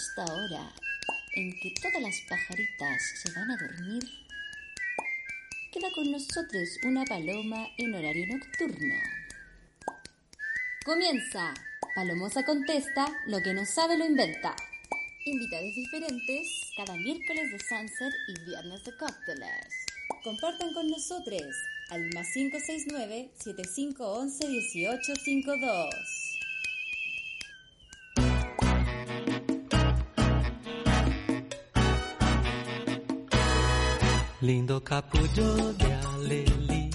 Esta hora en que todas las pajaritas se van a dormir, queda con nosotros una paloma en horario nocturno. Comienza. Palomosa contesta, lo que no sabe lo inventa. Invitados diferentes cada miércoles de Sunset y viernes de cócteles. Compartan con nosotros al más 569-7511-1852. Lindo capullo de Aleli.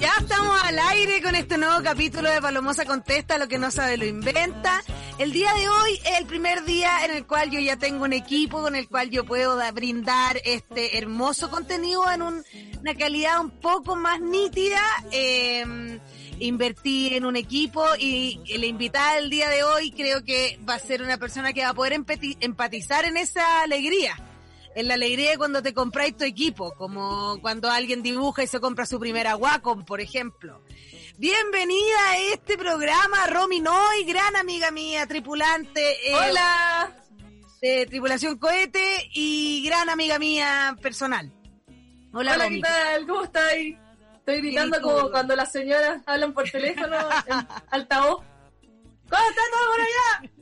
Ya estamos al aire con este nuevo capítulo de Palomosa Contesta, lo que no sabe lo inventa. El día de hoy es el primer día en el cual yo ya tengo un equipo con el cual yo puedo da- brindar este hermoso contenido en un- una calidad un poco más nítida. Eh, invertí en un equipo y la invitada del día de hoy creo que va a ser una persona que va a poder empati- empatizar en esa alegría en la alegría de cuando te compráis tu equipo, como cuando alguien dibuja y se compra su primera Wacom, por ejemplo. Bienvenida a este programa, Romy Noy, gran amiga mía, tripulante. eh, Hola. De Tripulación Cohete y gran amiga mía personal. Hola, Hola, Romy. ¿qué tal? ¿Cómo estáis? Estoy gritando como cuando las señoras hablan por teléfono en altavoz. ¿Cómo está todo por allá?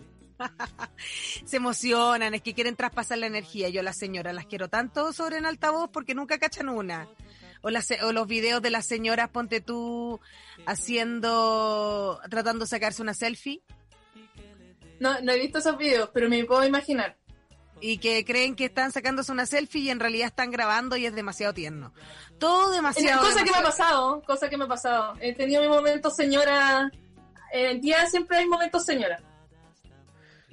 Se emocionan, es que quieren traspasar la energía. Yo las señoras las quiero tanto sobre en altavoz porque nunca cachan una. O, las, o los videos de las señoras, ponte tú haciendo, tratando de sacarse una selfie No, no he visto esos videos, pero me puedo imaginar. y que creen que están sacándose una selfie y en realidad están grabando y es demasiado tierno. Todo demasiado. cosa que me ha demasiado- pasado, cosa que me ha pasado. He tenido mi momento señora. En el día siempre hay momentos señora.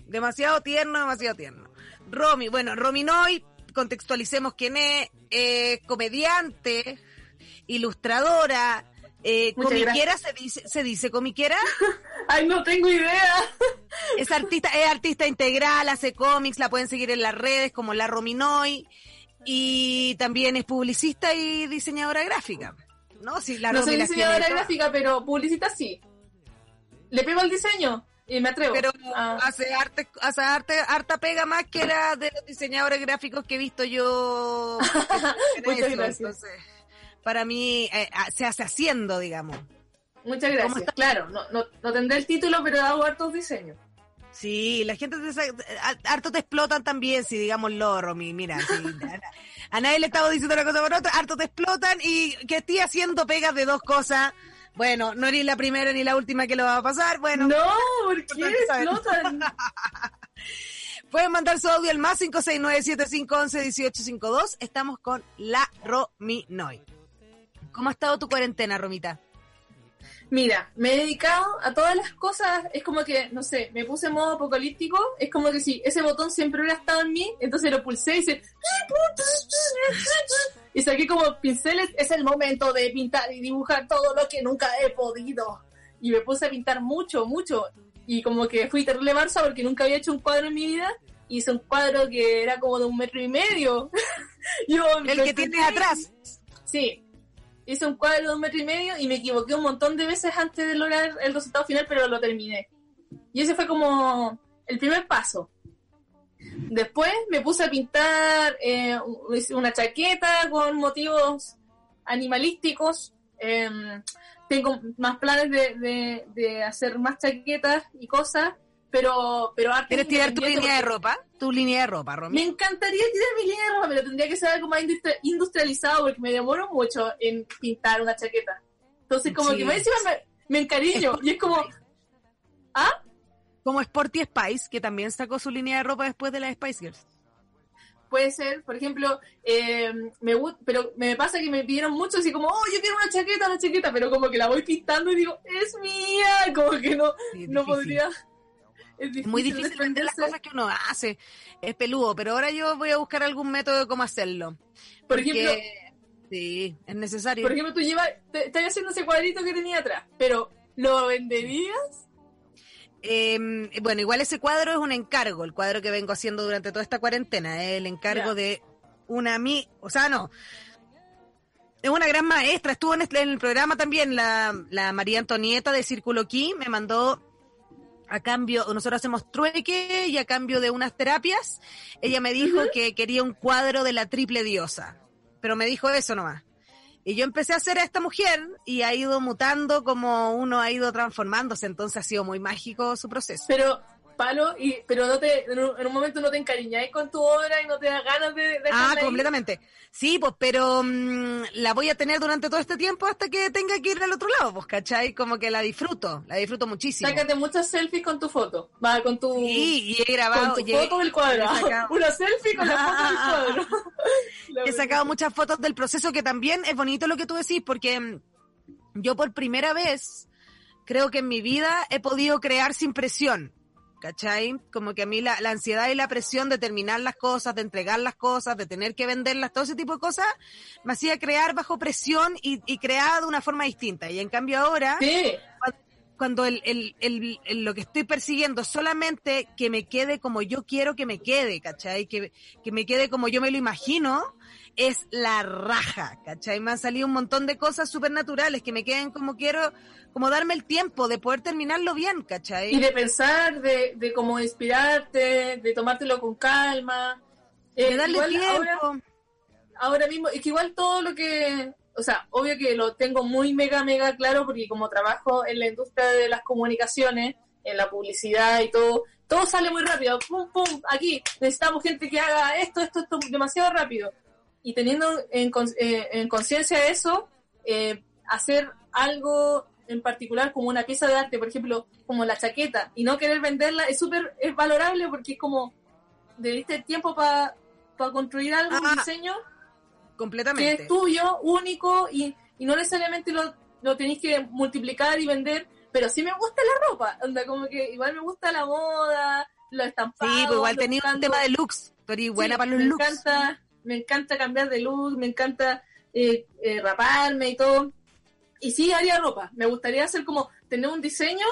Demasiado tierno, demasiado tierno. Romy, bueno, Romy Noy, contextualicemos quién es, eh, comediante, ilustradora, eh, comiquera, se dice, se dice comiquera, Ay, no tengo idea. es artista, es artista integral, hace cómics, la pueden seguir en las redes como la Romy Noy, y también es publicista y diseñadora gráfica. No, sí, la no Romy soy diseñadora gráfica, pero publicita sí. Le pego al diseño y me atrevo. pero Ah. hace arte, hace arte, harta pega más que era de los diseñadores gráficos que he visto yo. en Muchas eso. gracias. Entonces, para mí eh, ah, se hace haciendo, digamos. Muchas ¿Cómo gracias. está? Claro, no, no, no tendré el título, pero hago hartos diseños. Sí, la gente te harto te explotan también, si digámoslo, Romy, mira, a, a nadie le estaba diciendo una cosa por otra, harto te explotan y que estoy haciendo pegas de dos cosas. Bueno, no eres la primera ni la última que lo va a pasar. Bueno, no, ¿por qué explotan? Pueden mandar su audio al más 569-7511-1852. Estamos con la Romy Noy. ¿Cómo ha estado tu cuarentena, Romita? Mira, me he dedicado a todas las cosas, es como que, no sé, me puse en modo apocalíptico, es como que si ese botón siempre hubiera estado en mí, entonces lo pulsé y se... Y saqué como pinceles, es el momento de pintar y dibujar todo lo que nunca he podido. Y me puse a pintar mucho, mucho. Y como que fui terrible marzo porque nunca había hecho un cuadro en mi vida. Hice un cuadro que era como de un metro y medio. Yo El que tienes atrás. Sí. Hice un cuadro de un metro y medio y me equivoqué un montón de veces antes de lograr el resultado final, pero lo terminé. Y ese fue como el primer paso. Después me puse a pintar eh, una chaqueta con motivos animalísticos. Em, tengo más planes de hacer más chaquetas y cosas, pero, pero arte ¿Quieres tirar tu línea de ropa? Tu línea de ropa, me Romy. encantaría tirar mi línea de ropa, pero tendría que ser algo más industri- industrializado porque me demoro mucho en pintar una chaqueta. Entonces, como Sí. que más encima me, me encariño y es como, ¿ah? Como Sporty Spice, que también sacó su línea de ropa después de la Spice Girls. puede ser, por ejemplo, eh, me pero me pasa que me pidieron mucho así como, oh, yo quiero una chaqueta, una chaqueta, pero como que la voy pintando y digo, es mía, como que no, Sí, no podría. Es, muy difícil vender las cosas que uno hace. Es peludo, pero ahora yo voy a buscar algún método de cómo hacerlo. Por Porque- ejemplo, Sí, es necesario. por ejemplo, tú llevas, estás haciendo ese cuadrito que tenía atrás, pero ¿lo venderías? Eh, bueno, igual ese cuadro es un encargo, el cuadro que vengo haciendo durante toda esta cuarentena, es el encargo de una mi, o sea, no. Es una gran maestra, estuvo en, este- en el programa también la, la María Antonieta de Círculo Key, me mandó a cambio, nosotros hacemos trueque y a cambio de unas terapias, ella me dijo que quería un cuadro de la triple diosa, pero me dijo eso nomás. Y yo empecé a hacer a esta mujer y ha ido mutando como uno ha ido transformándose, entonces ha sido muy mágico su proceso. Pero, palo, y, pero no te, en un, en un momento no te encariñáis con tu obra y no te da ganas de, de Ah, dejarla ahí. completamente. Sí, pues, pero mm, la voy a tener durante todo este tiempo hasta que tenga que ir al otro lado, pues, ¿cachai? Como que la disfruto, la disfruto muchísimo. Sácate muchas selfies con tu foto. Va, con tu, Sí, y he con grabado, tu y he- foto del cuadro. he sacado- Una selfie con la foto del cuadro. La he sacado muchas fotos del proceso que también es bonito lo que tú decís, porque mm, yo por primera vez creo que en mi vida he podido crear sin presión. ¿Cachai? Como que a mí la, la ansiedad y la presión de terminar las cosas, de entregar las cosas, de tener que venderlas, todo ese tipo de cosas, me hacía crear bajo presión y, y de una forma distinta. Y en cambio ahora, Sí, cuando el, el, el- el- lo que estoy persiguiendo solamente que me quede como yo quiero que me quede, ¿cachai? Que, que me quede como yo me lo imagino, es la raja, ¿cachai? Me han salido un montón de cosas supernaturales que me queden como quiero, como darme el tiempo de poder terminarlo bien, ¿cachai? y de pensar, de, de cómo inspirarte, de tomártelo con calma. Eh, de darle tiempo. Ahora, ahora mismo, es que igual todo lo que, o sea, obvio que lo tengo muy mega, mega claro porque como trabajo en la industria de las comunicaciones, en la publicidad y todo, todo sale muy rápido, pum, pum, aquí, necesitamos gente que haga esto, esto, esto, demasiado rápido. Y teniendo en, eh, en conciencia eso, eh, hacer algo en particular como una pieza de arte, por ejemplo, como la chaqueta, y no querer venderla, es súper, es valorable porque es como, le diste tiempo para construir algo, Ah, un diseño, que completamente. es tuyo, único, y, y no necesariamente lo, lo tenéis que multiplicar y vender, pero sí me gusta la ropa, onda, como que igual me gusta la moda, los estampados. Sí, pues igual tenía un tema de looks, pero y buena Sí, para los me looks. Encanta, me encanta cambiar de look, me encanta eh, eh, raparme y todo. Y sí, haría ropa. Me gustaría hacer como tener un diseño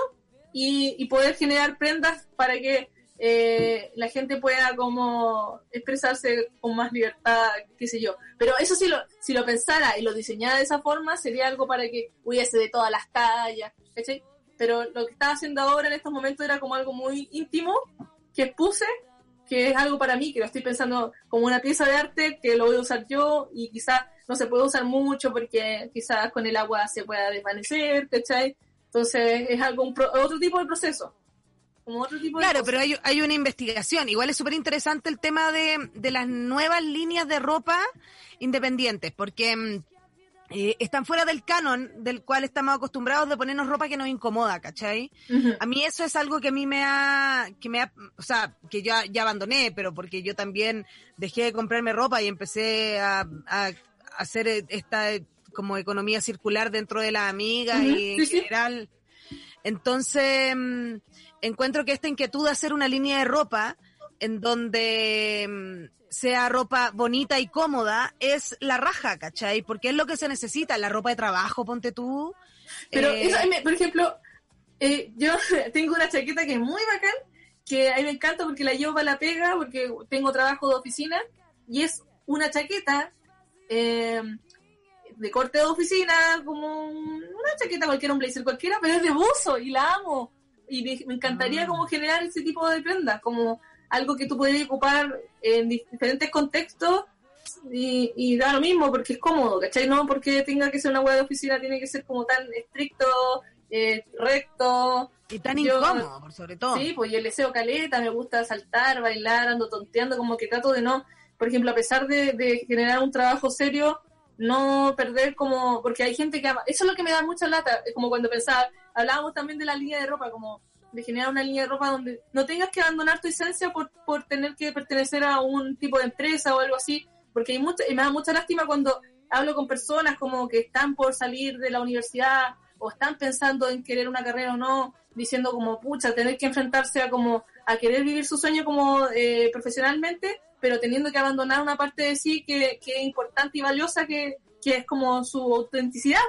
y, poder generar prendas para que eh, la gente pueda como expresarse con más libertad, qué sé yo. Pero eso sí lo, si lo pensara y lo diseñara de esa forma, sería algo para que hubiese de todas las tallas. Pero lo que estaba haciendo ahora en estos momentos era como algo muy íntimo que puse, que es algo para mí, que lo estoy pensando como una pieza de arte que lo voy a usar yo y quizás no se puede usar mucho porque quizás con el agua se pueda desvanecer, ¿cachai? Entonces es algo, un pro- otro tipo de proceso. Como otro tipo de Claro, pero hay, hay una investigación. Igual es súper interesante el tema de, de las nuevas líneas de ropa independientes, porque mm, eh, están fuera del canon del cual estamos acostumbrados de ponernos ropa que nos incomoda, ¿cachai? A mí eso es algo que a mí me ha, que me ha, o sea, que yo ya abandoné, pero porque yo también dejé de comprarme ropa y empecé a, a hacer esta como economía circular dentro de las amigas Ujú, y en sí, general. Entonces, mm, encuentro que esta inquietud de hacer una línea de ropa en donde mm, sea ropa bonita y cómoda es la raja, ¿cachai? Porque es lo que se necesita, la ropa de trabajo, ponte tú. Pero Eh, eso, por ejemplo, eh, yo tengo una chaqueta que es muy bacán, que a mí me encanta porque la llevo para la pega, porque tengo trabajo de oficina, y es una chaqueta eh, de corte de oficina, como un- una chaqueta cualquiera, un blazer cualquiera, pero es de buzo y la amo. Y me, me encantaría Ah. como generar ese tipo de prendas, como algo que tú podrías ocupar en dif- diferentes contextos y, y da lo mismo porque es cómodo, ¿cachai? No porque tenga que ser una web de oficina, tiene que ser como tan estricto, eh, recto. y tan yo- incómodo, por sobre todo. Sí, pues yo le deseo caleta, me gusta saltar, bailar, ando tonteando, como que trato de no, por ejemplo, a pesar de, de generar un trabajo serio, no perder como, porque hay gente que ama, eso es lo que me da mucha lata, es como cuando pensaba, hablábamos también de la línea de ropa, como de generar una línea de ropa donde no tengas que abandonar tu esencia por, por tener que pertenecer a un tipo de empresa o algo así, porque hay mucho, y me da mucha lástima cuando hablo con personas como que están por salir de la universidad o están pensando en querer una carrera o no, diciendo como, pucha, tener que enfrentarse a como, a querer vivir su sueño como eh, profesionalmente, pero teniendo que abandonar una parte de sí que, que es importante y valiosa, que, que es como su autenticidad.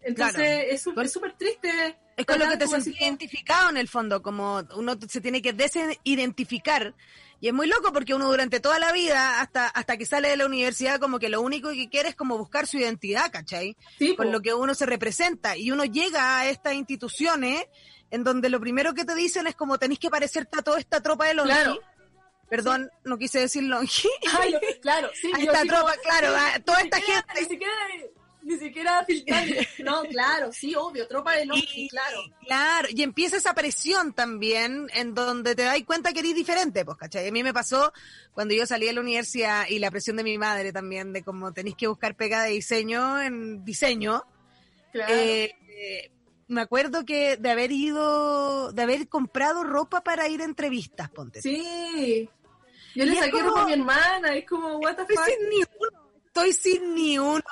Entonces Claro. es súper triste. Es con lo que te sentís identificado en el fondo, como uno se tiene que desidentificar. Y es muy loco porque uno durante toda la vida, hasta, hasta que sale de la universidad, como que lo único que quiere es como buscar su identidad, ¿cachai? Sí, Con po. lo que uno se representa. Y uno llega a estas instituciones en donde lo primero que te dicen es como tenéis que parecerte a toda esta tropa de longi. Claro. Perdón, no quise decir longi. Claro, sí. A esta tropa, claro, a toda esta siquiera- gente. Ni siquiera, ni siquiera filtrando. No, claro, sí, obvio, tropa de Longi, claro. Claro, y empieza esa presión también en donde te das cuenta que eres diferente, pues, ¿cachai? A mí me pasó cuando yo salí de la universidad y la presión de mi madre también, de como tenéis que buscar pega de diseño en diseño. claro. Eh, eh, me acuerdo que de haber ido, de haber comprado ropa para ir a entrevistas, ponte. sí. Yo le saqué como- ropa a mi hermana, es como, what the Estoy sin ni uno, estoy sin ni uno.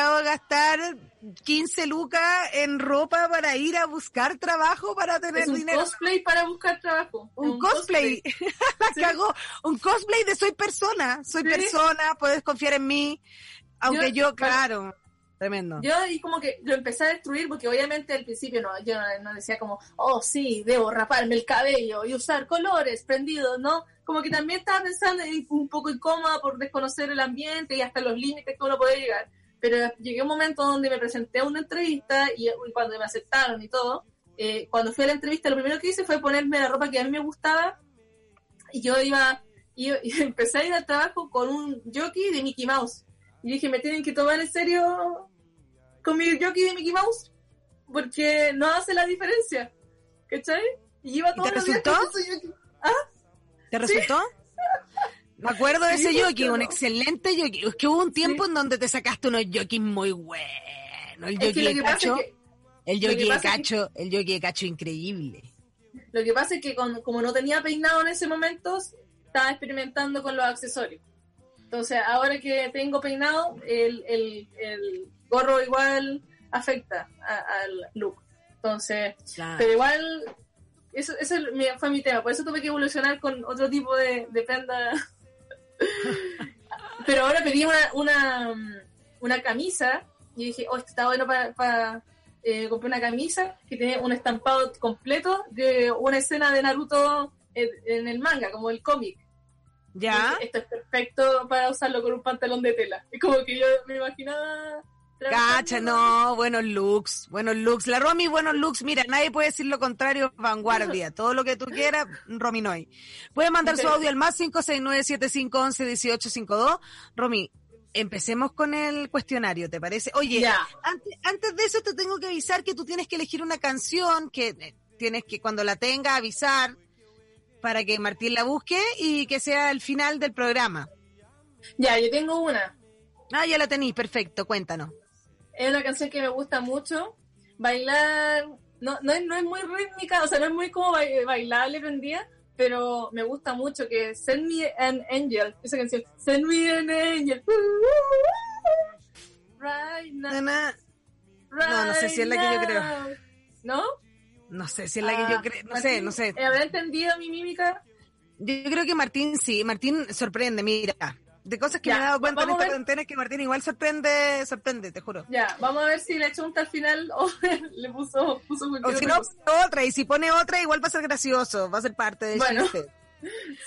De gastar 15 lucas en ropa para ir a buscar trabajo para tener Es un dinero. cosplay para buscar trabajo. un, Es cosplay. La Sí. cagó. Un cosplay de soy persona. Soy Sí. persona, puedes confiar en mí. Aunque yo, Yo- claro, tremendo. Yo y como que lo empecé a destruir porque obviamente al principio no, yo no, no decía como, oh sí, debo raparme el cabello y usar colores prendidos, ¿no? Como que también estaba pensando en- un poco incómoda por desconocer el ambiente y hasta los límites que uno puede llegar. Pero llegué a un momento donde me presenté a una entrevista y, y cuando me aceptaron y todo, eh, cuando fui a la entrevista lo primero que hice fue ponerme la ropa que a mí me gustaba y yo iba, y, y empecé a ir al trabajo con un jockey de Mickey Mouse. Y dije, me tienen que tomar en serio con mi jockey de Mickey Mouse, porque no hace la diferencia. ¿Cachai? Y iba ¿Y todos te los días resultó? ese jockey. ¿Te resultó? Me acuerdo de ese jockey, un excelente jockey. Es que hubo un tiempo en donde te sacaste unos jockeys muy buenos. El lo de cacho, el jockey de cacho, el de cacho increíble. lo que pasa es que con- como no tenía peinado en ese momento, estaba experimentando con los accesorios. Entonces, ahora que tengo peinado, el, el, el gorro igual afecta al look. Entonces, pero igual, eso, eso fue mi tema. Por eso tuve que evolucionar con otro tipo de, de prenda. Pero ahora pedí una, una, una camisa y dije, oh, está bueno para... para eh, compré una camisa que tiene un estampado completo de una escena de Naruto en, en el manga, como el cómic. ¿Ya? dije, Esto es perfecto para usarlo con un pantalón de tela. Es como que yo me imaginaba... Cacha, no, buenos looks, buenos looks. La Romy, buenos looks. Mira, nadie puede decir lo contrario, vanguardia. Todo lo que tú quieras, Romy Noy. Puede mandar su audio al más 569-7511-1852. Romy, empecemos con el cuestionario, ¿te parece? Oye, antes, antes de eso te tengo que avisar que tú tienes que elegir una canción, que eh, tienes que cuando la tenga avisar para que Martín la busque y que sea el final del programa. Ya, yo tengo una. Ah, ya la tenéis, perfecto, cuéntanos. Es una canción que me gusta mucho. Bailar, no, no, es, no es muy rítmica, o sea, no es muy como ba- bailable prendida, pero me gusta mucho que Send Me an Angel, esa canción. Send Me an Angel. Right now. No, no sé si es la que yo creo. ¿No? No sé si es la que yo Ah, creo, no Martín, sé, no sé. ¿Habrá entendido mi mímica? Yo creo que Martín sí, Martín sorprende, mira. De cosas que Ya, me he dado cuenta en esta cuarentena es que Martín igual sorprende, sorprende, te juro. Ya, vamos a ver si le echó un tal final o le puso, puso O si no, pone otra, y si pone otra, igual va a ser gracioso, va a ser parte del Bueno. chiste.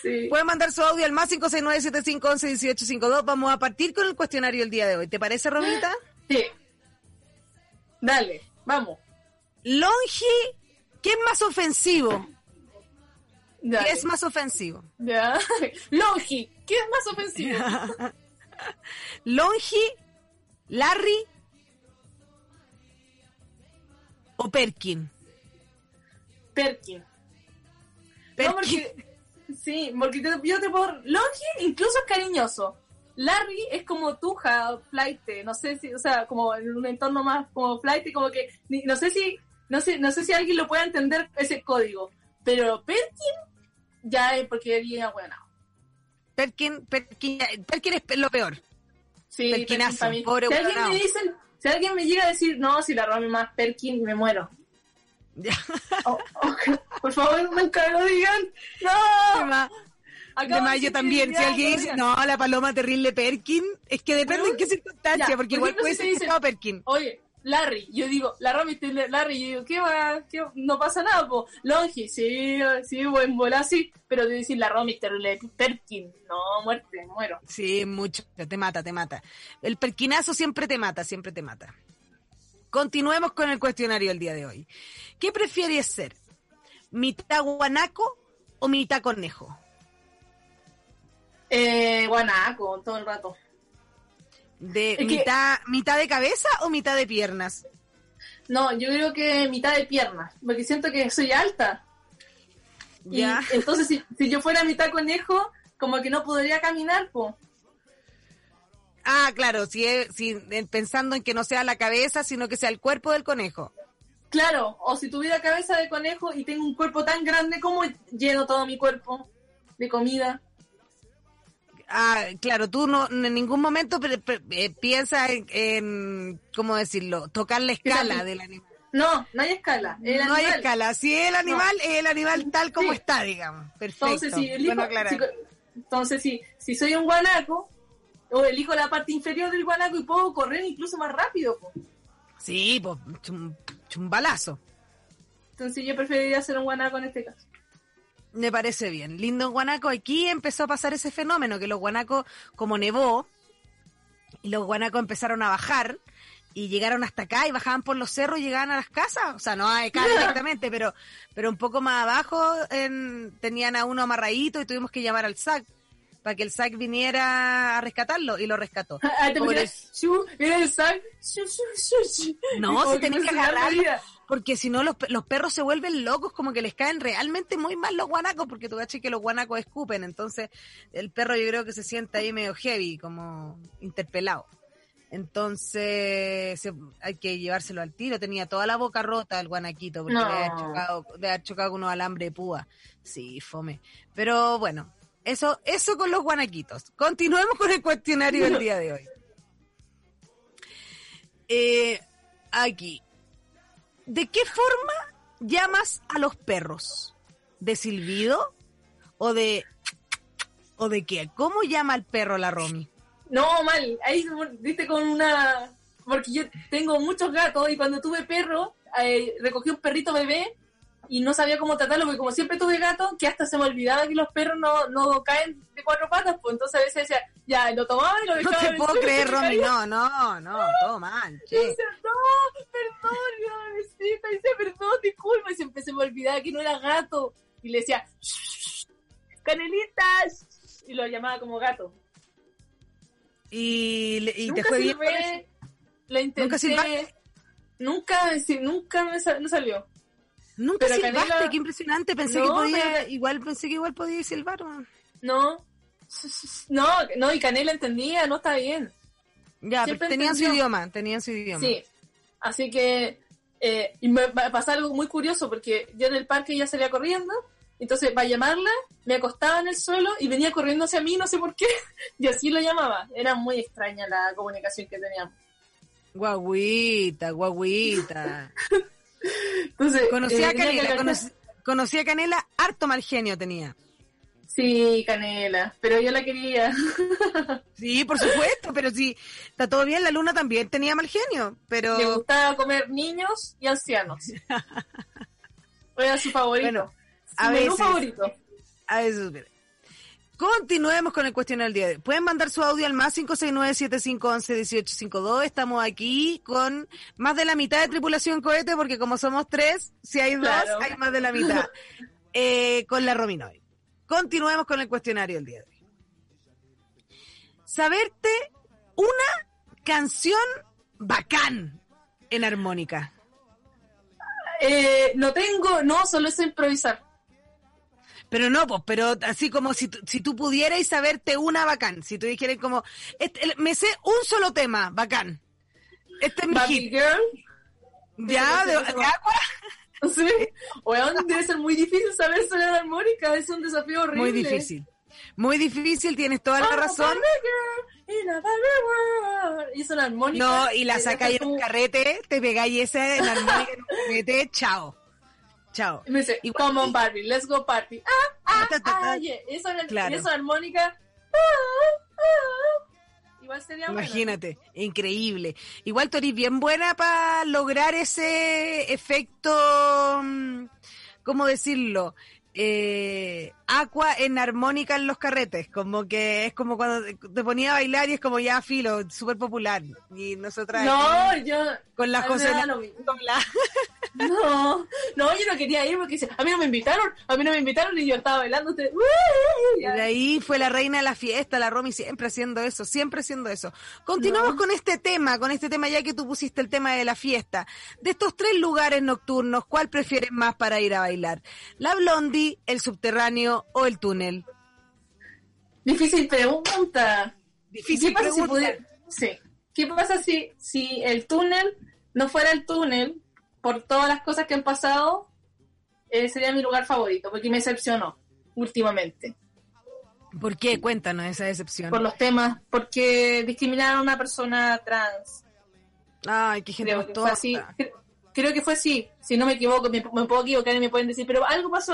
Sí. Pueden mandar su audio al más 569-7511-1852. Vamos a partir con el cuestionario el día de hoy. ¿Te parece, Romita? Sí. Dale, vamos. Longi, ¿qué es más ofensivo? Dale. ¿Qué es más ofensivo? Ya. Longi, ¿qué es más ofensivo? ¿Longi, Larry o Perkin? Perkin. No, Perkin. porque, sí, porque te- yo te puedo... Longi incluso es cariñoso. Larry es como tuja, flight, no sé si, o sea, como en un entorno más como flight, como que, no sé si no sé, no sé si alguien lo puede entender ese código, pero Perkin ya es porque era bueno. Perkin, Perkin, Perkin es lo peor. Sí, Perkinazo, Perkin para mí. pobre si alguien me dice, si alguien me llega a decir, no, si la Romy más Perkin, me muero. Ya. Oh, oh, por favor, nunca lo digan. No. Además, yo también, si alguien dice, no, la paloma terrible Perkin, es que depende en qué circunstancia, porque por igual puede si ser dicen- Perkin. Oye, Larry, yo digo, la tiene Larry, yo digo, ¿qué va? ¿Qué? No pasa nada, po. Longi, sí, sí, buen bola, sí, pero de decir la terrible Perkin, no, muerte, muero. Sí, mucho, te mata, te mata. El perquinazo siempre te mata, siempre te mata. Continuemos con el cuestionario del día de hoy. ¿Qué prefieres ser? ¿Mitad guanaco o mitad conejo? Eh, guanaco, todo el rato. ¿De mitad, mitad de cabeza o mitad de piernas? No, yo creo que mitad de piernas, porque siento que soy alta. Y entonces, si, si yo fuera mitad conejo, como que no podría caminar, po. Ah, claro, si, si pensando en que no sea la cabeza, sino que sea el cuerpo del conejo. Claro, o si tuviera cabeza de conejo y tengo un cuerpo tan grande, ¿cómo lleno todo mi cuerpo de comida? Ah, claro, tú no en ningún momento eh, piensas en, en, ¿cómo decirlo? Tocar la escala del animal. No, no hay escala. El no hay escala. Si es el animal, es el animal tal como Sí. está, digamos. Perfecto. Entonces, si elijo, Bueno si- entonces si, si soy un guanaco, o elijo la parte inferior del guanaco y puedo correr incluso más rápido. po. Sí, pues, chum- chumbalazo. Entonces yo preferiría ser un guanaco en este caso. Me parece bien. Lindo en Guanaco. Aquí empezó a pasar ese fenómeno que los guanacos, como nevó, y los guanacos empezaron a bajar y llegaron hasta acá y bajaban por los cerros y llegaban a las casas. O sea, no a acá directamente, pero, pero un poco más abajo en- tenían a uno amarradito y tuvimos que llamar al SAC para que el SAC viniera a rescatarlo y lo rescató. Ah, shu, era el sac. No, si tenés que se vida. Porque si no, los, los perros se vuelven locos, como que les caen realmente muy mal los guanacos, porque tú cachai que los guanacos escupen. Entonces, el perro yo creo que se siente ahí medio heavy, como interpelado. Entonces, se- hay que llevárselo al tiro. Tenía toda la boca rota el guanaquito, porque No. le había chocado, le había chocado con unos alambres de púa. Sí, fome. Pero bueno, eso, eso con los guanaquitos. Continuemos con el cuestionario del día de hoy. Eh, aquí. ¿De qué forma llamas a los perros? ¿De silbido? ¿O de... ¿O de qué? ¿Cómo llama al perro la Romy? No, mal. Ahí viste con una. Porque yo tengo muchos gatos y cuando tuve perro, eh, recogí un perrito bebé y no sabía cómo tratarlo, porque como siempre tuve gato, que hasta se me olvidaba que los perros no, no caen de cuatro patas, pues entonces a veces decía, ya, lo tomaba y lo No dejaba. te en el puedo y creer, Romy. No, no, no, todo mal, Y che. decía, no, perdón, mi bebecita, y decía, perdón, disculpa, y siempre se me olvidaba que no era gato. Y le decía, "Shh, canelitas, y lo llamaba como gato. Y, y te nunca fue bien. Lo intenté. ¿Nunca? Nunca, nunca me no salió. Nunca Pero silbaste, qué impresionante. Pensé No, que podía, igual pensé que igual podía silbar. man. No. No, no, y Canela entendía, no está bien. Ya, Siempre pero tenían su idioma, tenían su idioma. Sí. Así que, eh, y me va a pasar algo muy curioso porque yo en el parque ya salía corriendo, entonces para llamarla me acostaba en el suelo y venía corriendo hacia mí, no sé por qué, y así lo llamaba. Era muy extraña la comunicación que teníamos. Guaguita, guaguita. Entonces, Conocí a eh, que Canela, conocí, conocí a Canela, harto mal genio tenía. Sí, Canela, pero yo la quería. Sí, por supuesto, pero sí, está todo bien, la luna también tenía mal genio, pero Le gustaba comer niños y ancianos. Era su favorito. Bueno, su a menú veces. favorito. a espera. Continuemos con el cuestionario del día de hoy. Pueden mandar su audio al más 569-7511-1852. Estamos aquí con más de la mitad de tripulación cohete, porque como somos tres, si hay dos, Claro. hay más de la mitad. Eh, con la Rominoy. Continuemos con el cuestionario del día de hoy. Saberte una canción bacán en armónica. Eh, no tengo, no, solo es improvisar. Pero no, pues, pero así como si, si tú pudieras saberte una bacán, si tú dijeras como, este, me sé un solo tema, bacán. Este es mi hit. Girl, Ya, de, de agua. Sí. Weón, debe ser muy difícil saber sonar la armónica, es un desafío horrible. Muy difícil. Muy difícil, tienes toda la razón. Y es una armónica. No, y la sacáis en un carrete, te pegáis esa en la armónica en un carrete, chao. Chao. Y me dice, Igual- come on Barbie, let's go party. Ah, ah, Ta, ta, ta. ah, yeah. Eso, Claro. eso armónica. Ah, ah. Igual sería. Imagínate, increíble. Igual tú eres bien buena para lograr ese efecto, mm, ¿cómo decirlo? Eh, aqua en armónica en los carretes, como que es como cuando te- ponía a bailar y es como ya filo, súper popular. Y nosotras No, yo. con las a mí No, no, yo no quería ir porque dice, a mí no me invitaron, a mí no me invitaron y yo estaba bailando. usted- Y de ahí fue la reina de la fiesta, la Romy siempre haciendo eso, siempre haciendo eso. Continuamos No. con este tema, con este tema ya que tú pusiste el tema de la fiesta. De estos tres lugares nocturnos, ¿cuál prefieres más para ir a bailar? ¿La Blondie, el subterráneo o el túnel? Difícil pregunta. Difícil ¿Qué pasa si pudiera- Sí. ¿Qué pasa si, si el túnel no fuera el túnel por todas las cosas que han pasado? eh, sería mi lugar favorito porque me decepcionó últimamente ¿Por qué? Cuéntanos esa decepción. por los temas, porque discriminaron a una persona trans. Ay, qué gente Creo que fue así. Creo que fue así. Si no me equivoco, me, me puedo equivocar y me pueden decir, pero algo pasó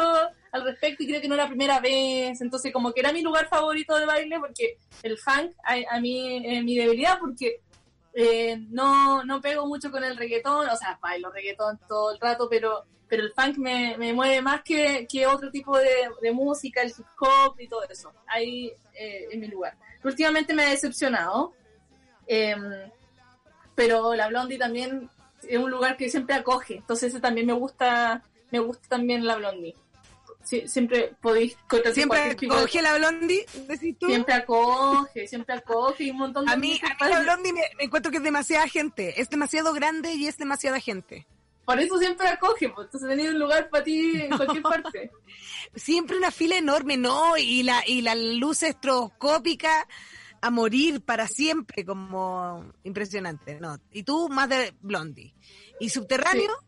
al respecto y creo que no es la primera vez. Entonces, como que era mi lugar favorito de baile porque el funk a, a mí es mi debilidad porque eh, no, no pego mucho con el reggaetón. O sea, bailo reggaetón todo el rato, pero, pero el funk me, me mueve más que, que otro tipo de, música, el hip hop y todo eso. Ahí eh, es mi lugar. Últimamente me ha decepcionado. Em, pero la Blondie también es un lugar que siempre acoge, entonces también me gusta, me gusta también la Blondie. Siempre podéis Siempre cualquier tipo de- coge la Blondie, decís tú. siempre acoge, siempre acoge y un montón de A mí, a mí la Blondie me, me encuentro que es demasiada gente. Es demasiado grande y es demasiada gente. Por eso siempre acoge, pues entonces tenía un lugar para ti en cualquier parte. Siempre una fila enorme, ¿no? Y la, y la luz estroboscópica a morir para siempre, como impresionante, ¿no? Y tú más de Blondie. ¿Y subterráneo? Sí,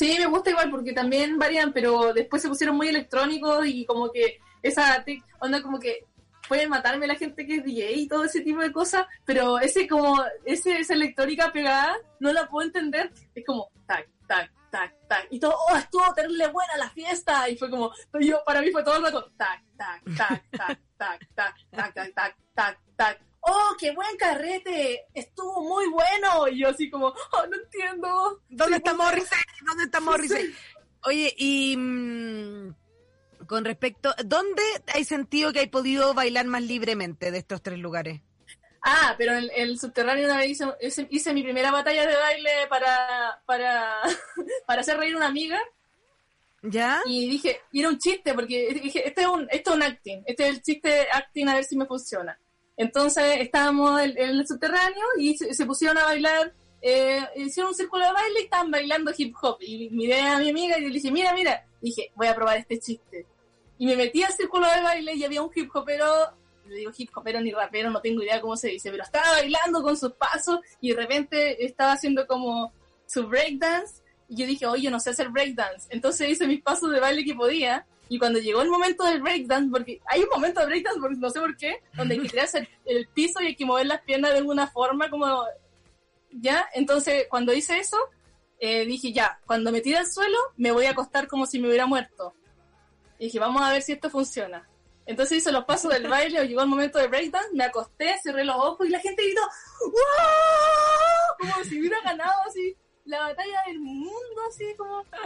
me gusta igual porque también varían, pero después se pusieron muy electrónicos y como que esa onda como que pueden matarme la gente que es DJ y todo ese tipo de cosas, pero ese como, ese, esa electrónica pegada, no la puedo entender. Es como, tac, tac, tac, tac, y todo, oh, estuvo terrible buena la fiesta, y fue como, yo, para mí fue todo el rato, tac, tac, tac, tac, tac, tac, tac, tac, tac, tac, tac. ¡Oh, qué buen carrete! Estuvo muy bueno. Y yo así como, oh, no entiendo. ¿Dónde Sí, está Morrissey? ¿Dónde está Morrissey? Oye, y mm, con respecto, ¿dónde hay sentido que hay podido bailar más libremente de estos tres lugares? Ah, pero en el subterráneo una vez hice, hice- hice mi primera batalla de baile para, para, para hacer reír a una amiga ¿Ya? y dije, y era un chiste, porque dije, este es un, esto es un acting, este es el chiste acting a ver si me funciona. Entonces estábamos en, en el subterráneo y se, se pusieron a bailar, eh, hicieron un círculo de baile y estaban bailando hip hop. Y miré a mi amiga y le dije, mira, mira, dije, voy a probar este chiste. Y me metí al círculo de baile y había un hip hopero, le digo hip hopero ni rapero, no tengo idea cómo se dice, pero estaba bailando con sus pasos y de repente estaba haciendo como su breakdance. Y yo dije, oye, no sé hacer breakdance. Entonces hice mis pasos de baile que podía. Y cuando llegó el momento del breakdance, porque hay un momento de breakdance, porque no sé por qué, donde hay que tirarse el, el piso y hay que mover las piernas de alguna forma, como. ¿Ya? Entonces, cuando hice eso, eh, dije, ya, cuando me tire al suelo, me voy a acostar como si me hubiera muerto. Y dije, vamos a ver si esto funciona. Entonces hice los pasos del baile, llegó el momento de breakdance, me acosté, cerré los ojos y la gente gritó, ¡Wow! Como si hubiera ganado así la batalla del mundo, así como, ¡Wow!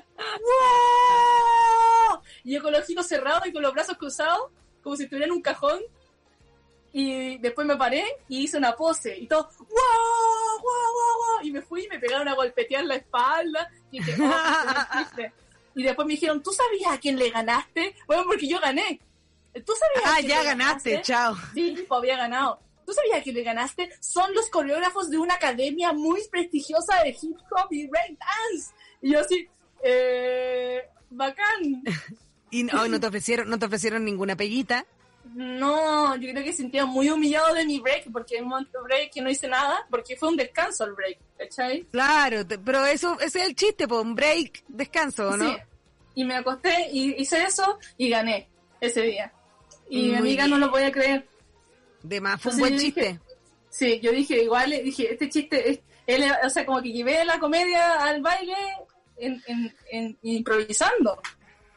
Y yo con los ojos cerrados y con los brazos cruzados, como si estuviera en un cajón. Y después me paré y hice una pose y todo, ¡Wow! ¡Wow! ¡Wow! wow! Y me fui y me pegaron a golpetear la espalda. Y dije, "Oh, qué buen chiste". Y después me dijeron, ¿tú sabías a quién le ganaste? Bueno, porque yo gané. ¿Tú sabías a Ah, quién ya le ganaste, chao. Sí, había ganado. ¿Tú sabías que le ganaste? Son los coreógrafos de una academia muy prestigiosa de hip hop y breakdance. Y yo así, eh, bacán. Y no, no te ofrecieron, no te ofrecieron ninguna peguita. no, yo creo que sentía muy humillado de mi break, porque en un momento break que no hice nada, porque fue un descanso el break, ¿cachai? Claro, te- pero eso ese es el chiste, po, un break, descanso, ¿no? Sí. Y me acosté y hice eso y gané ese día. Y mi amiga bien. no lo podía creer. De más, fue un buen dije- chiste. Sí, yo dije, igual, dije, este chiste, es, él, o sea, como que llevé la comedia al baile en, en, en- improvisando.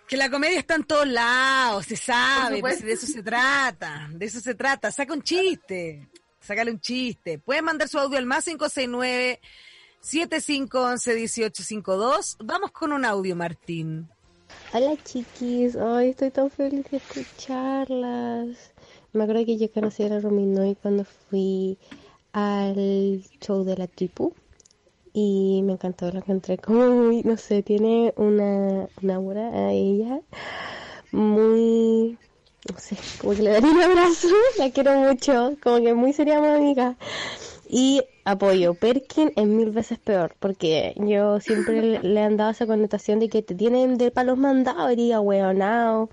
Que la comedia está en todos lados, se sabe, pues, de eso se trata, de eso se trata. Saca un chiste, sácale un chiste. Pueden mandar su audio al más 569 7511 1852. Vamos con un audio, Martín. Hola chiquis, ay, estoy tan feliz de escucharlas. Me acuerdo que yo conocí a la Rominoy cuando fui al show de la Tripu y me encantó, la encontré como muy, no sé, tiene una, una aura a ella muy, no sé, como que le daría un abrazo, la quiero mucho, como que muy seríamos amigas. Y apoyo, Perkin es mil veces peor, porque yo siempre le, han dado esa connotación de que te tienen de palos mandados, y weonao.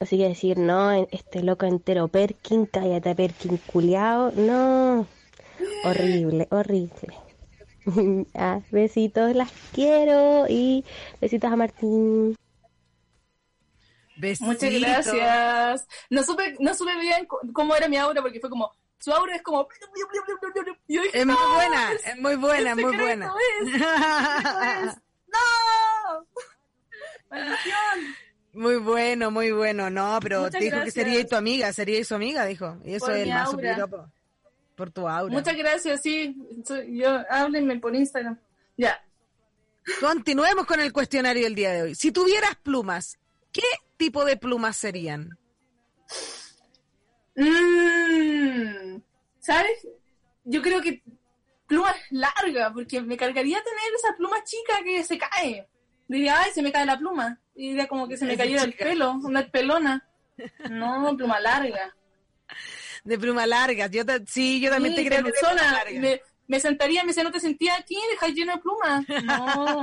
Así que decir, no, este loco entero Perkin, cállate Perkin culiao, no. Horrible, horrible. ah, besitos, las quiero y besitos a Martín. Besito. Muchas gracias. No supe, no supe bien cómo era mi aura, porque fue como, su aura es como... Dije, Es muy "No, buena, es muy buena, muy buena. es, ¡No! ¡Maldición! Muy bueno, muy bueno. No, pero Muchas te dijo que sería tu amiga, sería su amiga, dijo. Y eso Por es el más aura. Por tu aura. Muchas gracias, sí. Yo, háblenme por Instagram. Ya. Continuemos con el cuestionario del día de hoy. Si tuvieras plumas, ¿qué tipo de plumas serían? Mm, ¿Sabes? Yo creo que plumas largas, porque me cargaría tener esa pluma chica que se cae. Diría, ay, se me cae la pluma. Y diría como que se me cayera el pelo, una pelona. No, pluma larga. De pluma larga. Yo ta- sí, yo también Sí, te creo que de. Me, me sentaría, me dice, ¿no te sentía aquí? Deja lleno de plumas. No.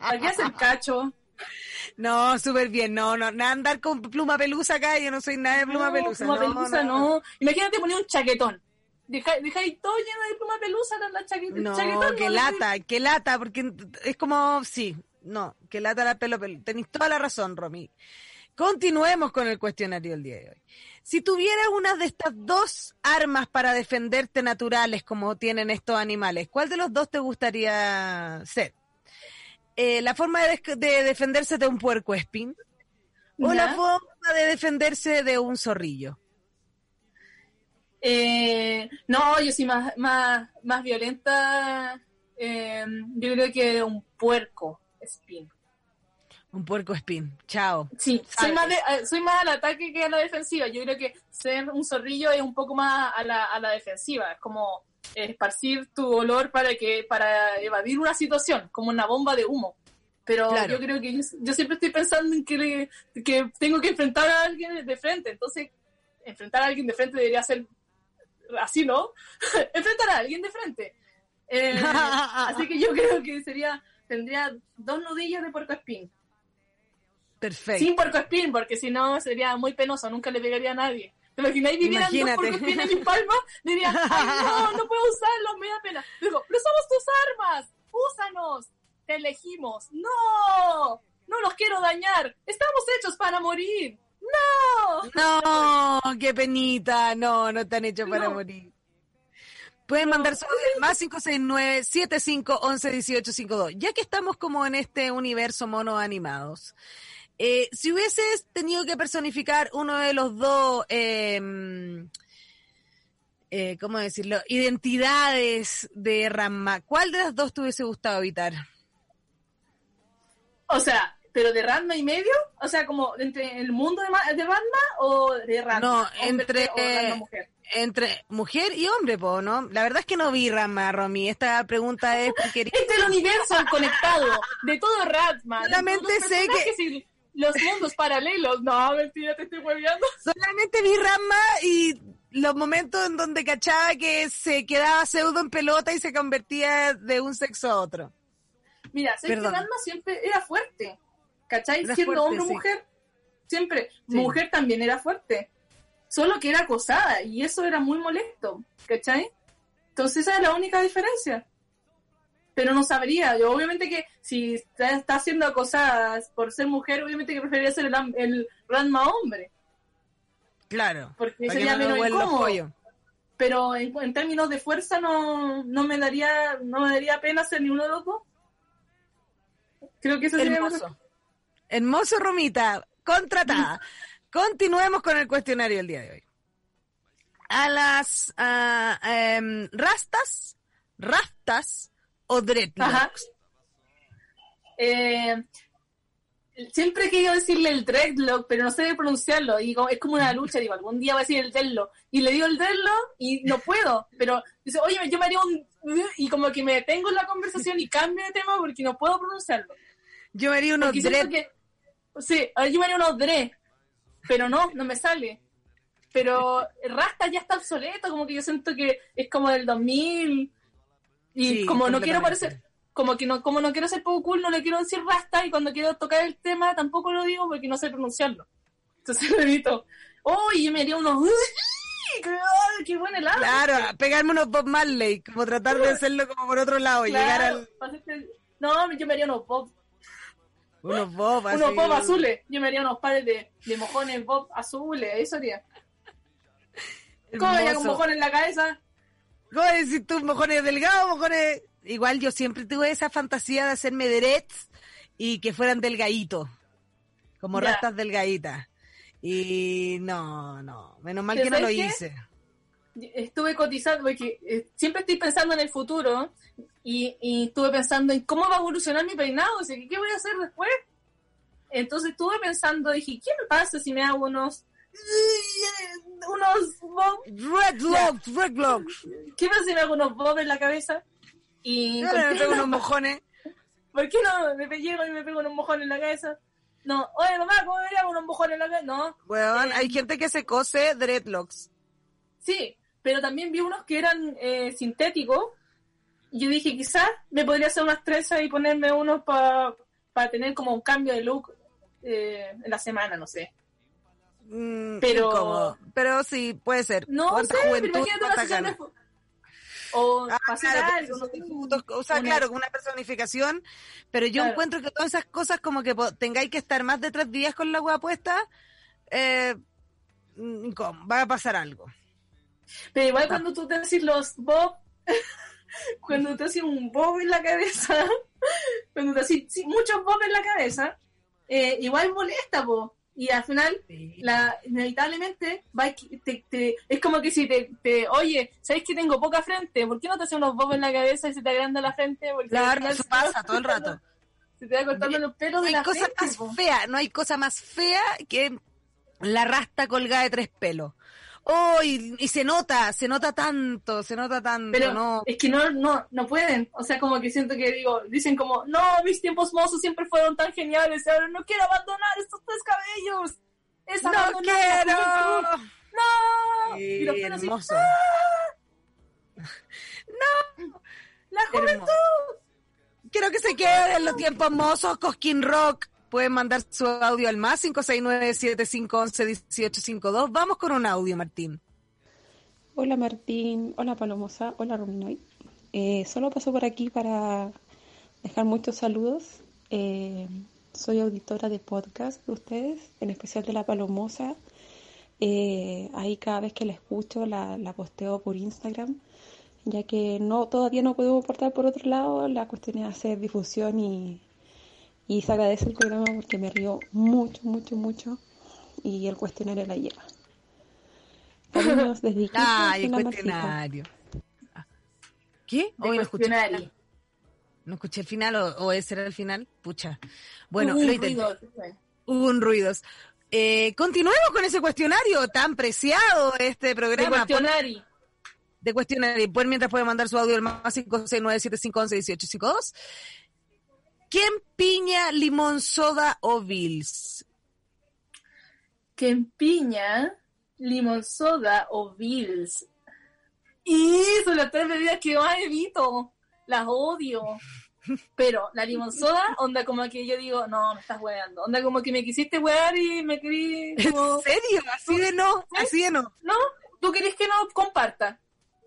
Aquí hace el cacho. No, súper bien. No, no, nada andar con pluma pelusa acá. Yo no soy nada de pluma no, pelusa. Pluma no, pelusa, no. no. Imagínate poner un chaquetón. Deja, deja todo lleno de pluma pelusa la, la chaqueta. No, chaquetón, que no, lata, que lata, porque es como, sí, no, que lata la pelo, pelo. Tenéis toda la razón, Romy. Continuemos con el cuestionario del día de hoy. Si tuvieras una de estas dos armas para defenderte naturales como tienen estos animales, ¿cuál de los dos te gustaría ser? Eh, ¿La forma de, defenderse de un puerco espín? ¿O Ya. la forma de defenderse de un zorrillo? Eh, no, yo soy más, más, más violenta. eh, yo creo que un puerco espín. Un puerco espín. Chao. Sí, soy más, de, eh, soy más al ataque que a la defensiva. Yo creo que ser un zorrillo es un poco más a la, a la defensiva. Es como esparcir tu olor para que para evadir una situación, como una bomba de humo. Pero Claro. yo creo que yo, yo siempre estoy pensando en que, le- que tengo que enfrentar a alguien de frente. Entonces, enfrentar a alguien de frente debería ser así, ¿no? enfrentar a alguien de frente. Eh, así que yo creo que sería tendría dos nudillos de puerco espín. Perfecto. Sin puerco espín, porque si no sería muy penoso, nunca le pegaría a nadie. ¿Te imagináis vivieran Imagínate. en mis palmas? Diría, ay no, no puedo usarlos, me da pena. Digo, pero somos tus armas, úsanos, te elegimos. No, no los quiero dañar, estamos hechos para morir. No. No, qué penita. No, no están hechos para No. morir. Pueden mandar su audio al más 569-7511-1852. Ya que estamos como en este universo mono animados, eh, si hubieses tenido que personificar uno de los dos, eh, eh, ¿cómo decirlo? Identidades de Ramma, ¿cuál de las dos te hubiese gustado evitar? O sea, pero de Ranma y medio, o sea, como entre el mundo de, Ma- de Ranma o de Ranma. No, entre- o Ranma mujer. Entre mujer y hombre, po, ¿no? La verdad es que no vi Ramma, Romy. Esta pregunta es porque Este es el universo conectado de todo Ratma. de Solamente sé que- los mundos paralelos. No, mentira, te estoy hueveando. Solamente vi Ramma y los momentos en donde cachaba que se quedaba pseudo en pelota y se convertía de un sexo a otro. Mira, sé que Perdón. Ranma siempre era fuerte. ¿Cachai? Era Siendo hombre o sí. mujer. siempre. Sí. Mujer también era fuerte. Solo que era acosada y eso era muy molesto, ¿cachai? Entonces esa es la única diferencia. Pero no sabría, yo obviamente que si está, está siendo acosada por ser mujer, obviamente que preferiría ser el, el Ranma hombre, Claro. porque sería no me menos incómodo. Pero en, en términos de fuerza no, no me daría no me daría pena ser ni uno de los dos. Creo que eso sería Hermoso. Hermoso, Romita. Contratada. Continuemos con el cuestionario del día de hoy. A las em, rastas, rastas o dreadlocks. Eh, siempre he querido decirle el dreadlock, pero no sé pronunciarlo. Y digo, es como una lucha, digo, algún día voy a decir el dreadlock. Y le digo el dreadlock y no puedo. Pero dice, oye, yo me haría un... Y como que me detengo en la conversación y cambio de tema porque no puedo pronunciarlo. Yo me haría unos dread. que... Sí, yo me haría unos dread, pero no, no me sale. Pero Rasta ya está obsoleto, como que yo siento que es como del 2000 y Sí, como no quiero parecer como que no como no quiero ser poco cool, no le quiero decir Rasta y cuando quiero tocar el tema tampoco lo digo porque no sé pronunciarlo. Entonces lo evito. Oh, y yo me haría unos ¡Qué, buen helado! Claro, pegarme unos Bob Marley, como tratar de hacerlo como por otro lado, llegar Claro, al pasarte- No, yo me haría unos pop, unos Bob así. unos pop azules. Yo me haría unos pares de, de mojones pop azules, eso haría. ¿Cómo me haría con mojones en la cabeza? ¿Cómo decir tú, mojones delgados, mojones? Igual yo siempre tuve esa fantasía de hacerme derechos y que fueran delgaditos, como Ya. rastas delgaditas. Y no, no, menos mal que no lo hice. estuve cotizando, porque eh, siempre estoy pensando en el futuro y, y estuve pensando en cómo va a evolucionar mi peinado, o sea, ¿qué voy a hacer después? Entonces estuve pensando, dije, ¿qué me pasa si me hago unos... unos bob? Red Locks, Red Locks. ¿Qué pasa si me hago unos bob en la cabeza? Y me pego unos mojones. ¿Por qué no me pe- llego y me pego unos mojones en la cabeza? No, oye mamá, ¿cómo me hago unos mojones en la cabeza? No, Weón, Eh, hay gente que se cose dreadlocks. Sí, pero también vi unos que eran eh, sintéticos. Y yo dije, quizás me podría hacer unas trenzas y ponerme unos para tener como un cambio de look eh, en la semana, no sé. Mm, Pero- incómodo. Pero sí, puede ser. No sé, pero imagínate una sesión de... O Ah, pasar claro, algo, no o sea, Una- claro, una personificación, pero yo Claro. encuentro que todas esas cosas como que tengáis que estar más de tres días con la hueá puesta, eh, mm, va a pasar algo. Pero igual cuando tú te haces los bob, cuando te haces un bob en la cabeza, cuando te haces muchos bob en la cabeza, eh, igual molesta, po. Y al final, la, inevitablemente, va, te, te- es como que si te, te, oye, ¿sabes que tengo poca frente? ¿Por qué no te haces unos bob en la cabeza y se te agranda la frente? Porque Claro, eso pasa todo el rato. Se te va cortando los pelos No de hay la cosa frente, más po. fea, no hay cosa más fea que la rasta colgada de tres pelos. Oh, y, y se nota, se nota tanto, se nota tanto, Pero ¿no? es que no, no, no pueden. O sea, como que siento que digo, dicen como, no, mis tiempos mozos siempre fueron tan geniales, ahora no quiero abandonar estos tres cabellos. Es ¡No quiero! ¡No! Y los así, hermoso. ¡La juventud! Quiero que se queden los tiempos mozos, Cosquín Rock. Pueden mandar su audio al más 569-7511-1852. Vamos con un audio, Martín. Hola Martín, hola Palomosa, hola Rominoy. Eh, solo paso por aquí para dejar muchos saludos. Eh, soy auditora de podcast de ustedes, en especial de la Palomosa. Eh, ahí cada vez que la escucho la, la posteo por Instagram, ya que no todavía no puedo aportar por otro lado. La cuestión es hacer difusión y, y se agradece el programa porque me río mucho, mucho, mucho y el cuestionario la lleva. Desde Iquique, Ay, el cuestionario. ¿Qué? De Hoy no escuché, el cuestionario. final. no escuché el final o, o ese era el final. Pucha. Bueno, Hubo lo un ruido. Hubo un ruidos. Eh, continuemos con ese cuestionario tan preciado este De programa. cuestionario. de cuestionario. Pues mientras puede mandar su audio al más 569-7511-1852. ¿Quién piña, limón, soda o Bills? Que en piña, limón soda o Bills. Y son las tres bebidas que más evito. Las odio. Pero la limón soda, onda como que yo digo, no, me estás weando. Onda como que me quisiste wear y me querí como... ¿En serio? Así de no, ¿Sí? así de no. No, tú querés que no comparta.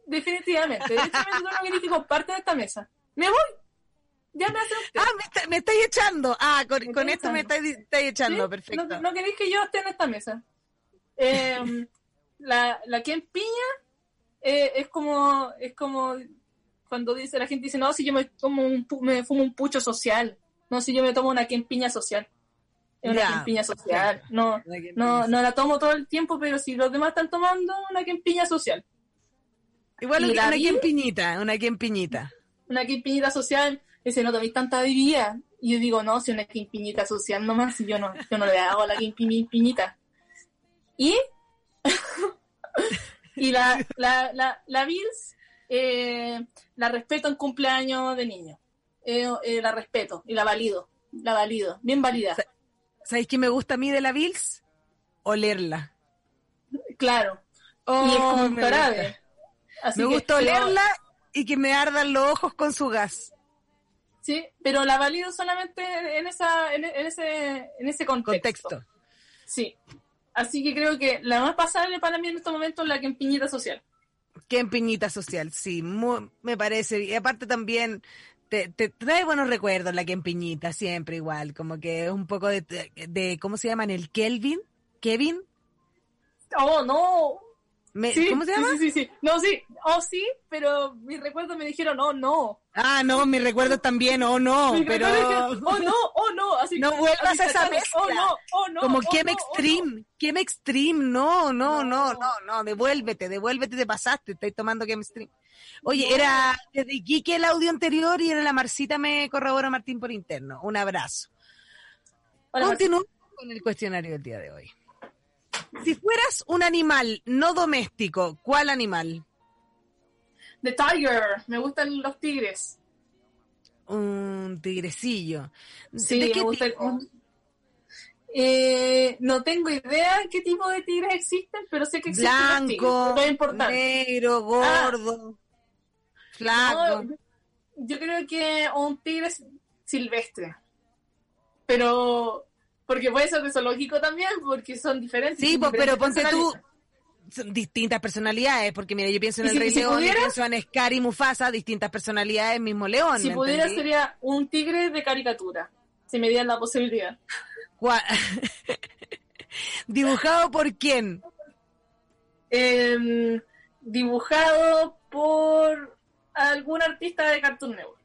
Definitivamente. Definitivamente tú no querés que comparta esta mesa. Me voy. Ya me usted. Ah, me, está- me estáis echando. Ah, con, Me con esto me estáis, estáis echando, ¿Sí? perfecto. No, no queréis que yo esté en esta mesa. Eh, la, la que empiña eh, es como es como cuando dice la gente dice no si yo me tomo un me fumo un pucho social no si yo me tomo una quempiña social es una Ya, quempiña social no quempiña no social. no la tomo todo el tiempo pero si los demás están tomando una quempiña social Igual ¿Y una la aquí vi? en piñita, una aquí en piñita. una quempiñita social dice no toméis tanta bebida y yo digo no si una quempiñita social nomás yo no yo no le hago la quempiñita y y la la la, la Bills eh, la respeto en cumpleaños de niño Eh, eh, la respeto y la valido la valido bien válida ¿Sabéis qué me gusta a mí de la Bills? Olerla. claro Oh, y es como un me gusta. Así Me que- gusta pero- olerla y que me ardan los ojos con su gas. Sí pero la valido solamente en esa en, en ese en ese contexto. Contexto. Sí. Así que creo que la más pasable para mí en estos momentos es la que en piñita social. Que en piñita social, sí, mu- me parece. Y aparte también te, te trae buenos recuerdos la que en piñita, siempre igual. Como que es un poco de, de ¿cómo se llaman? El Kelvin. Kevin. Oh, no. Me- Sí, ¿Cómo se llama? Sí, sí, sí. No, sí. Oh, sí, pero mis recuerdos me dijeron, oh, no. Ah, no, mis recuerdos también, oh no, Mis pero dijeron, oh, no, oh, no. Así, No vuelvas a esa mezcla. Oh, no, oh, no. como oh, Kem no, oh, Extreme, Kem Extreme, no, no, no, No. no, no, devuélvete, devuélvete, te pasaste, estáis tomando Kem Extreme. Oye, No. era desde Iquique el audio anterior y era la Marcita me corrobora Martín por interno. Un abrazo. no. Hola, Continúo con el cuestionario del día de hoy. Si fueras un animal no doméstico, ¿cuál animal? The Tiger. Me gustan los tigres. Un tigrecillo. Sí, ¿De qué me gusta el-? Eh, no tengo idea qué tipo de tigres existen, pero sé que existen los tigres. Blanco, No negro, gordo, flaco. No, yo creo que un tigre silvestre. Pero, porque puede ser de zoológico también, porque son diferentes. Sí, pues, pero ponte tú distintas personalidades, porque mira, yo pienso en ¿Y el si- Rey si León, y pudiera? pienso en Scar y Mufasa, distintas personalidades, mismo león. Si ¿me pudiera, entendí? sería un tigre de caricatura. Si me dieran la posibilidad. ¿Dibujado por quién? Em, dibujado por algún artista de Cartoon Network.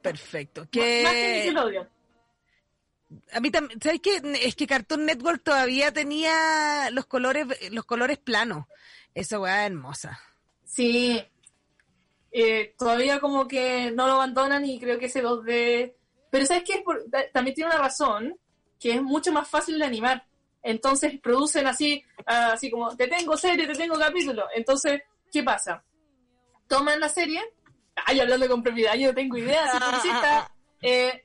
Perfecto. Más que. A mí también, ¿sabes qué? Es que Cartoon Network todavía tenía los colores, los colores planos. Esa weá hermosa. Sí. Eh, todavía como que no lo abandonan y creo que ese 2D... Pero ¿sabes qué? También tiene una razón, que es mucho más fácil de animar. Entonces producen así, ah, así como, te tengo serie, te tengo capítulo. Entonces, ¿qué pasa? Toman la serie, ay, hablando con propiedad, yo no tengo idea, publicista. Eh,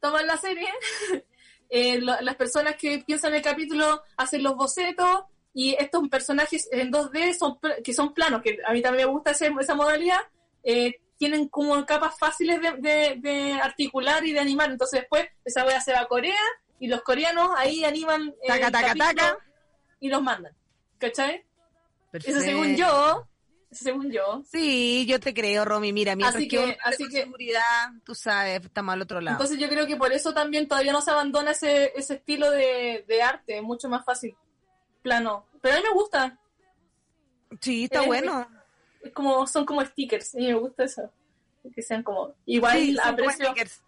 toman la serie, eh, lo- las personas que piensan el capítulo hacen los bocetos y estos personajes en 2D son que son planos, que a mí también me gusta ese- esa modalidad, eh, tienen como capas fáciles de, de- de articular y de animar. Entonces después esa wea se va a Corea y los coreanos ahí animan eh, Taca, el taca, taca. y los mandan. ¿Cachai? Perfecto. Eso según yo, según yo. Sí, yo te creo, Romy. Mira, mientras Así que, así seguridad, tú sabes, estamos al otro lado. Entonces yo creo que por eso también todavía no se abandona ese, ese estilo de, de arte, es mucho más fácil, plano. Pero a mí me gusta, sí, está bueno. es como, son como stickers, y me gusta eso. Que sean como, igual Sí, aprecio, stickers.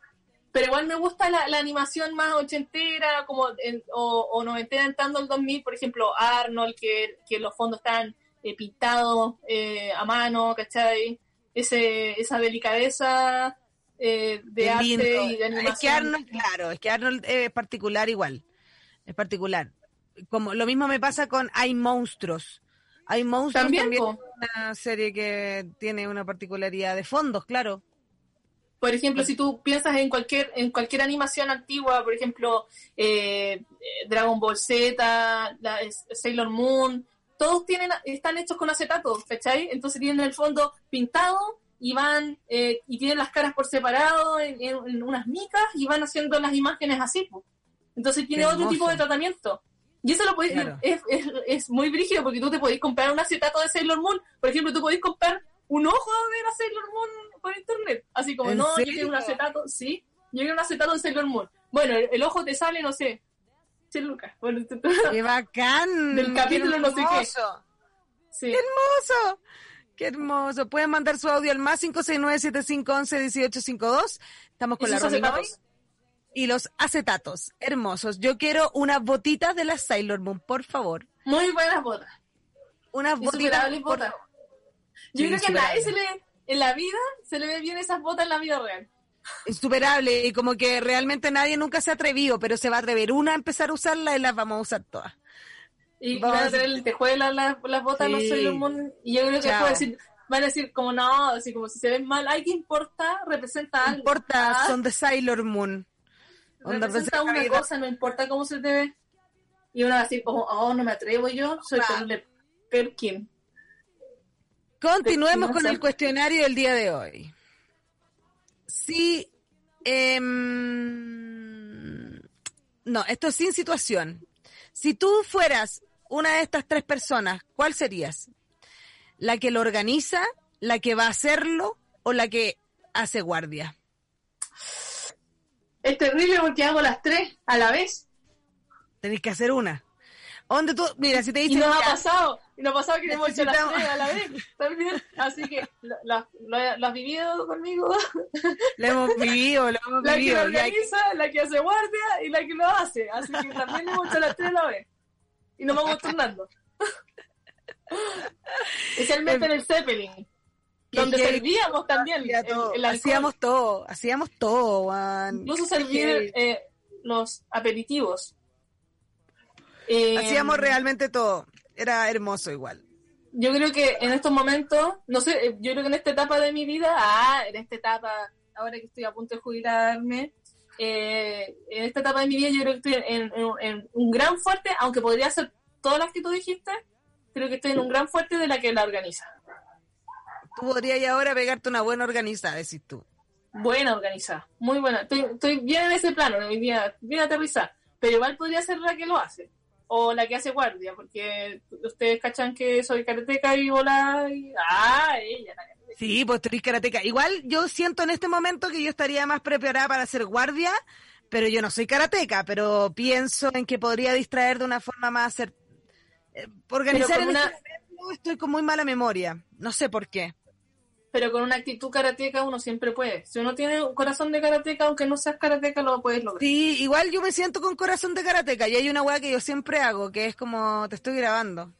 pero igual me gusta la, la animación más ochentera, como en- o, o noventera entrando al 2000, por ejemplo, Arnold, que, que los fondos están eh, pintados eh, a mano, ¿cachai? Ese, esa delicadeza eh, de Qué arte lindo. y de animación. Es que Arnold, claro, es que Arnold es particular igual. Es particular. Como lo mismo me pasa con Hay monstruos. Hay monstruos También, también, es una serie que tiene una particularidad de fondos, claro. Por ejemplo, si tú piensas en cualquier en cualquier animación antigua, por ejemplo, eh, Dragon Ball Z, la- Sailor Moon, todos tienen están hechos con acetato, ¿cachai? Entonces tienen el fondo pintado y van eh, y tienen las caras por separado en, en- en unas micas y van haciendo las imágenes así. po. Entonces tiene otro tipo de tratamiento. Y eso lo podéis, Claro. es, es, es muy brígido porque tú te podéis comprar un acetato de Sailor Moon. Por ejemplo, tú podéis comprar un ojo de la Sailor Moon por internet. Así como, ¿En no, yo serio? quiero un acetato, sí, yo quiero un acetato de Sailor Moon. Bueno, el, el ojo te sale, no sé, 100 lucas. Bueno, ¡Qué bacán! Del capítulo ¡Qué no sé qué. hermoso! sí. ¡Qué hermoso! ¡Qué hermoso! Pueden mandar su audio al más 569-7511-1852. Estamos ¿Y con la acetatos? Y los acetatos, hermosos. Yo quiero unas botitas de la Sailor Moon, por favor. Muy buenas botas. Unas botitas. Por botas. Yo creo que a nadie se le, en la vida, se le ve bien esas botas en la vida real. Insuperable. Y como que realmente nadie nunca se ha atrevido, pero se va a atrever una a empezar a usarla y las vamos a usar todas. Y Vamos van a tener lentejuelas las, las botas Sí. los Sailor Moon. Y yo creo que después decir, van a decir como no, así como si se ven mal, ay, ¿qué importa? Representa No algo. importa, Ah, son de Sailor Moon. Representa una cosa, no importa cómo se te ve. Y uno va a decir como, oh, no me atrevo yo, soy. Perle- Perkin. Continuemos con el cuestionario del día de hoy. Si. em, no, esto es sin situación. Si tú fueras una de estas tres personas, ¿cuál serías? ¿La que lo organiza, la que va a hacerlo o la que hace guardia? Es terrible porque hago las tres a la vez. Tenéis que hacer una. ¿Dónde tú? Mira, si te Y dicen. nos ha ya, pasado, y nos ha pasado que hemos hecho las tres a la vez también. Así que lo, lo- lo- lo has vivido conmigo. lo hemos vivido, lo hemos La que vivido. organiza, la que hace guardia y la que lo hace. Así que también hemos hecho las tres a la vez. Y nos vamos turnando. Especialmente en el Zeppelin. Donde que- servíamos también el, el hacíamos todo, hacíamos todo, Juan. Incluso servir eh, los aperitivos. Eh, Hacíamos realmente todo. Era hermoso igual. Yo creo que en estos momentos, no sé, eh, yo creo que en esta etapa de mi vida, ah, en esta etapa, ahora que estoy a punto de jubilarme, eh, en esta etapa de mi vida yo creo que estoy en, en- en un gran fuerte, aunque podría ser todas las que tú dijiste, creo que estoy en un gran fuerte de la que la organiza. Tú podrías ahora pegarte una buena organizada, decís tú. Buena organizada, muy buena. Estoy, estoy bien en ese plano, día, bien aterrizada, pero igual podría ser la que lo hace. O la que hace guardia, porque ustedes cachan que soy karateca y bola y... Ah, ella, la karateca. Sí, pues tú eres karateca. Igual yo siento en este momento que yo estaría más preparada para ser guardia, pero yo no soy karateca, pero pienso en que podría distraer de una forma más... cer- eh, organizar en este momento estoy con muy mala memoria. No sé por qué. Pero con una actitud karateca uno siempre puede. Si uno tiene un corazón de karateca, aunque no seas karateca, lo puedes lograr. Sí, igual yo me siento con corazón de karateca y hay una weá que yo siempre hago, que es como te estoy grabando.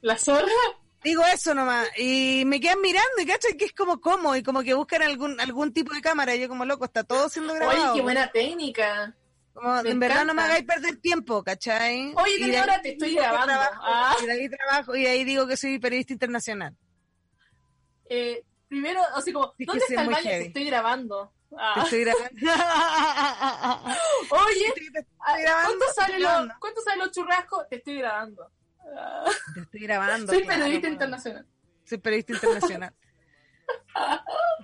La zorra, Digo eso nomás, y me quedan mirando y cachan que es como cómodo y como que buscan algún algún tipo de cámara y yo como loco, está todo siendo grabado. oye, qué buena técnica. Como, en verdad no me encanta. hagáis perder tiempo, ¿cachai? Oye, Y ahí te estoy grabando. trabajo, Ah. Y de ahí trabajo, y de ahí digo que soy periodista internacional. Eh, primero, así como, Sí, ¿dónde está el baño? Te heavy. estoy grabando. Te Ah. estoy grabando. Oye, Te estoy ah, grabando, ¿cuánto te sale, estoy lo, grabando. ¿cuánto sale los churrascos? Te estoy grabando. Ah. Te estoy grabando. Soy claro, periodista internacional. Soy periodista internacional.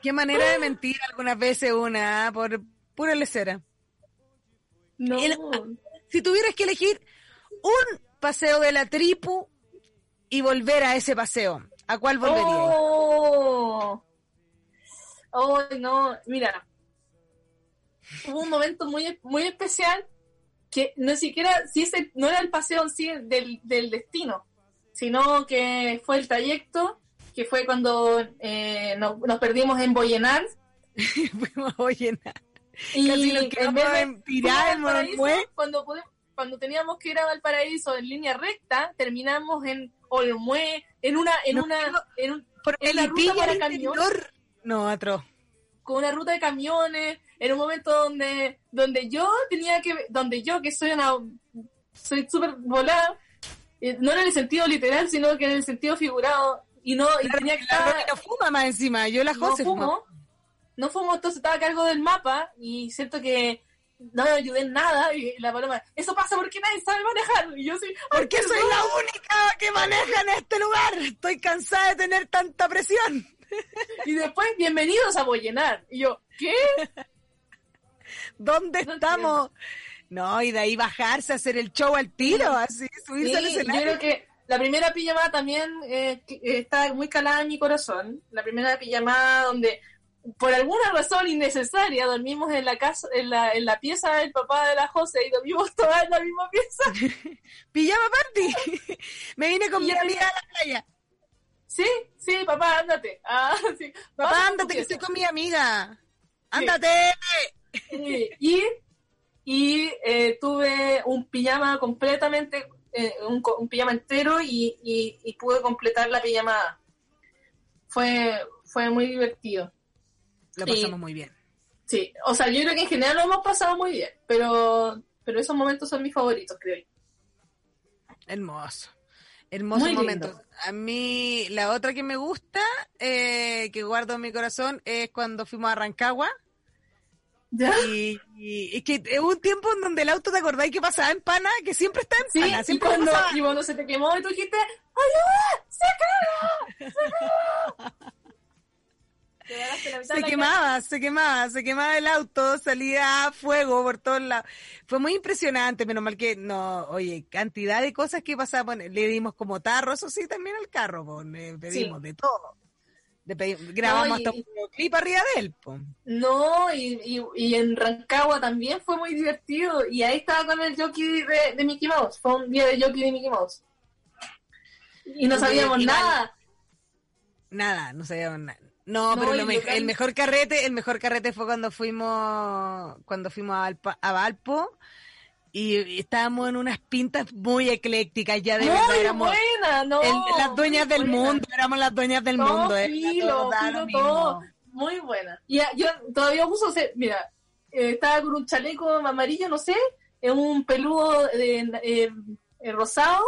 Qué manera de mentir algunas veces una, ah, por pura lecera. No. El- Si tuvieras que elegir un paseo de la tripu y volver a ese paseo, ¿a cuál volverías? Oh. Oh, no, mira. Hubo un momento muy, muy especial que no siquiera, si ese no era el paseo sí del, del destino, sino que fue el trayecto, que fue cuando eh, nos, nos perdimos en Boyenar. Fuimos a llenar. Y Casi nos en vez de tirar el cuando, cuando teníamos que ir a Valparaíso en línea recta, terminamos en Olmué, en una, en una, en un, Por en la ruta para camión. interior. No, atroz. con una ruta de camiones, en un momento donde, donde yo tenía que, donde yo que soy una, soy súper volada, eh, no en el sentido literal, sino que en el sentido figurado, y no, y tenía que La estar, no fuma más encima. Yo la no José fuma. fumo, no fumo, entonces estaba a cargo del mapa, y siento que no me ayudé en nada, y la paloma, eso pasa porque nadie sabe manejar, y yo soy, ¿Por qué soy la única que maneja en este lugar? Estoy cansada de tener tanta presión. Y después, bienvenidos a Bollenar. Y yo, ¿qué? ¿Dónde No estamos? No, y de ahí bajarse a hacer el show al tiro, así, subirse al yo escenario. creo que la primera pijamada también eh, eh, está muy calada en mi corazón. La primera pijamada donde, por alguna razón innecesaria, dormimos en la casa, en la, en la pieza del papá de la José y dormimos todas en la misma pieza. Pijama party. Me vine con mi amiga a la playa. Sí, sí, papá, ándate. Ah, sí. Papá, ándate que estoy con mi amiga. Ándate. Sí, Y, y eh, tuve un pijama completamente, eh, un, co- un pijama entero y, y, y pude completar la pijamada. Fue, fue muy divertido. Lo pasamos muy bien. Sí, o sea, yo creo que en general lo hemos pasado muy bien, pero, pero esos momentos son mis favoritos, creo yo. Hermoso. Hermoso Muy lindo. momento. A mí, la otra que me gusta, eh, que guardo en mi corazón, es cuando fuimos a Rancagua. ¿Ya? Y, y es que hubo un tiempo en donde el auto, ¿te acordáis que pasaba en pana? Que siempre está en Sí, pana. y Siempre cuando, pasaba. y cuando se te quemó y tú dijiste, ¡ayuda! ¡Se quema! ¡Se quema! Se quemaba, se quemaba, se quemaba el auto, salía fuego por todos lados. Fue muy impresionante, menos mal que, no, oye, cantidad de cosas que pasaban. Le dimos como tarro, eso sí, también al carro, po, le pedimos de todo. Le pedi- grabamos y- hasta un clip arriba de él, po. No, y, y, y en Rancagua también fue muy divertido. Y ahí estaba con el jockey de, de Mickey Mouse. Fue un día de jockey de Mickey Mouse. Y no sabíamos nada. Nada, no sabíamos nada. No, No, pero lo me- el mejor carrete, el mejor carrete fue cuando fuimos, cuando fuimos a, Valpa- a Valpo y estábamos en unas pintas muy eclécticas, ya de verdad Muy éramos buena, no. el- las dueñas del buena. mundo, éramos las dueñas del mundo, filo, da filo todo. Muy buena. Y ah, yo todavía uso, o sea, mira, eh, estaba con un chaleco amarillo, no sé, en un peludo de, eh, eh, rosado,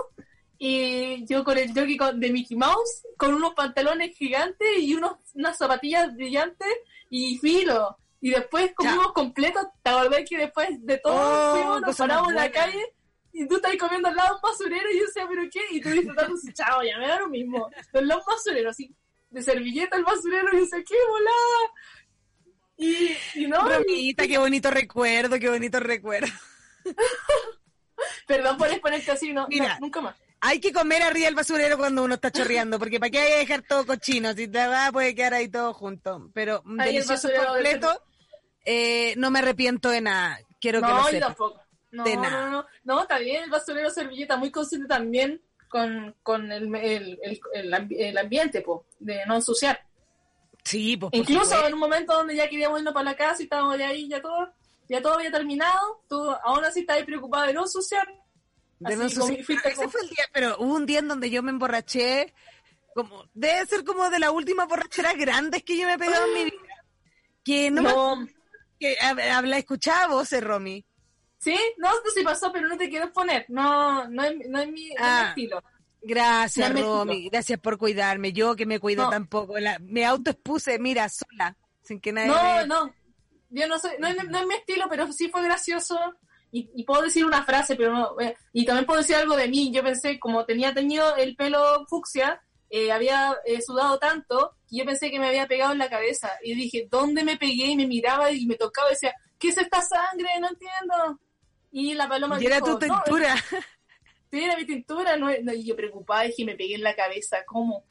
y yo con el jockey con- de Mickey Mouse, con unos pantalones gigantes y unos, unas zapatillas brillantes, y filo. Y después comimos completo, ¿te acordás que después de todo Oh, fuimos, nos paramos en la calle y tú estás comiendo al lado un basurero y yo decía, ¿pero qué? Y tú así, chao, ya me da lo mismo. Al lado basurero, así, de servilleta el basurero y yo decía, ¿qué volada? Y, y no, Bromita, qué bonito recuerdo, qué bonito recuerdo. perdón por exponerte así, no, Mira. no, nunca más. Hay que comer arriba del basurero cuando uno está chorreando, porque para qué hay que dejar todo cochino, si te va puede quedar ahí todo junto. Pero Ahí el delicioso completo, eh, no me arrepiento de nada. Quiero que no, lo yo sepas. tampoco. No, De no, nada. no, no, está bien el basurero servilleta, muy consciente también con, con el, el, el, el ambi- el ambiente, po, de no ensuciar. Sí, por Incluso en un momento donde ya queríamos irnos para la casa y estábamos ya ahí, ya todo, ya todo había terminado, tú aún así estabas preocupada de no ensuciar. De no como Ese como- fue el día, pero hubo un día en donde yo me emborraché, como, debe ser como de las últimas borracheras grandes que yo me he pegado en mi vida. Que no, me- No, que hab- habla, escuchaba voces, Romy. sí, no, esto sí pasó, pero no te quiero poner, no, no es, no es mi, no Ah. estilo. Gracias, No Romy. Gracias por cuidarme. Yo que me cuido No. tampoco. La, me autoexpuse, mira, sola, sin que nadie No, me- no, yo no soy, no no es mi estilo, pero sí fue gracioso. Y, y puedo decir una frase, pero no. eh, y también puedo decir algo de mí. Yo pensé, como tenía teñido el pelo fucsia, eh, había eh, sudado tanto, que yo pensé que me había pegado en la cabeza. Y dije, ¿dónde me pegué? Y me miraba y me tocaba y decía, ¿qué es esta sangre? No entiendo. Y la paloma Y era dijo, tu "No, tintura. Sí, era mi tintura, no, no, y yo preocupada dije, me pegué en la cabeza, ¿cómo?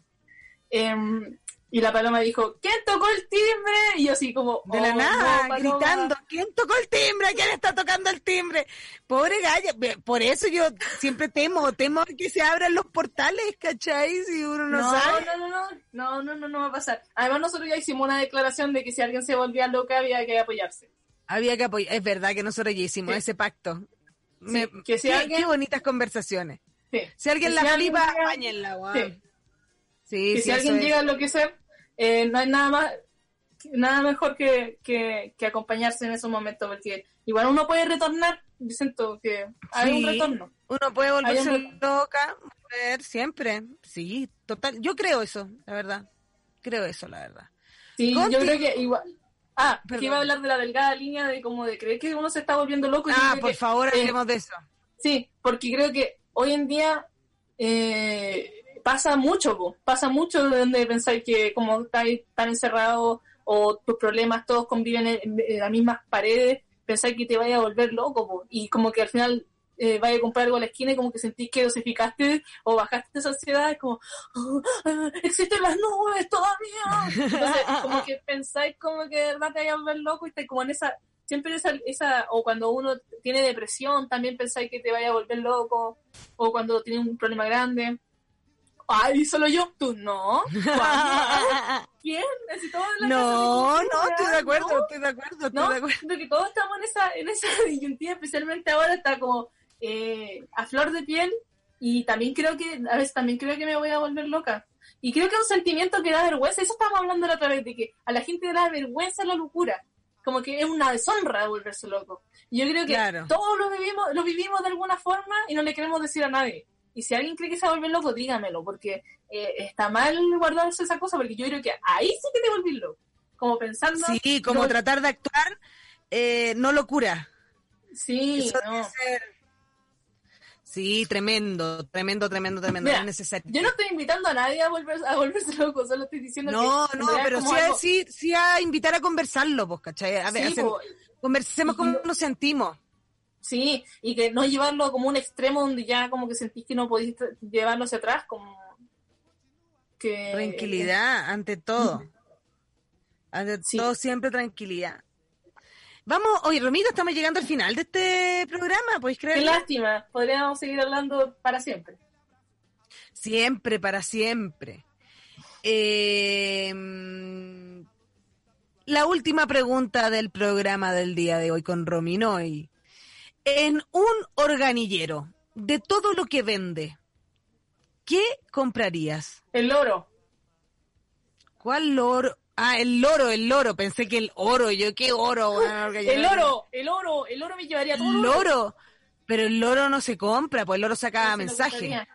Em, y la paloma dijo, ¿quién tocó el timbre? Y yo así como, De la "Oh, nada, no, Paloma". gritando, ¿quién tocó el timbre? ¿Quién está tocando el timbre? Pobre galla, por eso yo siempre temo, temo que se abran los portales, ¿cachai? Si uno no, No, sabe. no, no, no, no, no, no, no va a pasar. Además nosotros ya hicimos una declaración de que si alguien se volvía loca había que apoyarse. Había que apoyar, es verdad que nosotros ya hicimos Sí. ese pacto. Me- que si qué, alguien- qué bonitas conversaciones. Sí. Si alguien Que la si alguien flipa, llega- apáñenla, weón. Sí. Si alguien es. llega a enloquecer, eh, no hay nada más, nada mejor que, que, que acompañarse en esos momentos, porque igual uno puede retornar, yo siento que hay un retorno. Uno puede volverse un loca, volver siempre. Sí, total. Yo creo eso, la verdad. Creo eso, la verdad. Sí, Conti- yo creo que igual. Ah, Perdón. que iba a hablar de la delgada línea de como de creer que uno se está volviendo loco. Ah, por que, favor, eh, hablemos de eso. Sí, porque creo que hoy en día eh, pasa mucho, po, pasa mucho de donde pensáis que como estáis tan encerrados o tus problemas todos conviven en, en las mismas paredes, pensáis que te vaya a volver loco, po, y como que al final eh, vaya a comprar algo a la esquina y como que sentís que dosificaste o bajaste esa ansiedad, es como, "Oh, existen las nubes todavía. Entonces, como que pensáis como que de verdad te vaya a volver loco y estáis como en esa, siempre esa, esa, o cuando uno tiene depresión, también pensáis que te vaya a volver loco, o cuando tiene un problema grande. Ay, solo yo, tú no. ¿Quién? Así todos en la casa No, así, no, estoy de ¿no? acuerdo, estoy de acuerdo, estoy ¿no? de acuerdo. Siento que todos estamos en esa, en esa disyuntiva, especialmente ahora está como eh, a flor de piel y también creo que, a veces también creo que me voy a volver loca. Y creo que es un sentimiento que da vergüenza, eso estábamos hablando la otra vez, de que a la gente le da vergüenza la locura, como que es una deshonra volverse loco. Y yo creo que Claro. todos lo vivimos, lo vivimos de alguna forma y no le queremos decir a nadie. Y si alguien cree que se va a volver loco, dígamelo, porque eh, está mal guardarse esa cosa, porque yo creo que ahí sí que te volví loco. Como pensando... Sí, como no- tratar de actuar, eh, no locura. Sí, Eso no. debe ser. Sí, tremendo, tremendo, tremendo, tremendo. Mira, es necesario. Yo no estoy invitando a nadie a, volver, a volverse loco, solo estoy diciendo No, que... no, realidad pero sí a, sí, sí a invitar a conversarlo, pues, ¿cachai? A ver, Sí, po, conversemos cómo no- nos sentimos. Sí, y que no llevarlo como un extremo donde ya como que sentís que no podís llevarlo hacia atrás, como que... Tranquilidad, ante todo. Ante Sí. todo, siempre tranquilidad. Vamos, oye, Romito, estamos llegando al final de este programa, ¿podéis Qué creerlo? lástima, podríamos seguir hablando para siempre. Siempre, para siempre. Eh, la última pregunta del programa del día de hoy con Rominoy. En un organillero, de todo lo que vende, ¿qué comprarías? El loro. ¿Cuál loro? Ah, el loro, el loro. Pensé que el oro. Yo, ¿qué oro? El loro, el oro, el oro me llevaría todo El loro. Pero el loro no se compra, pues el loro saca lo mensaje.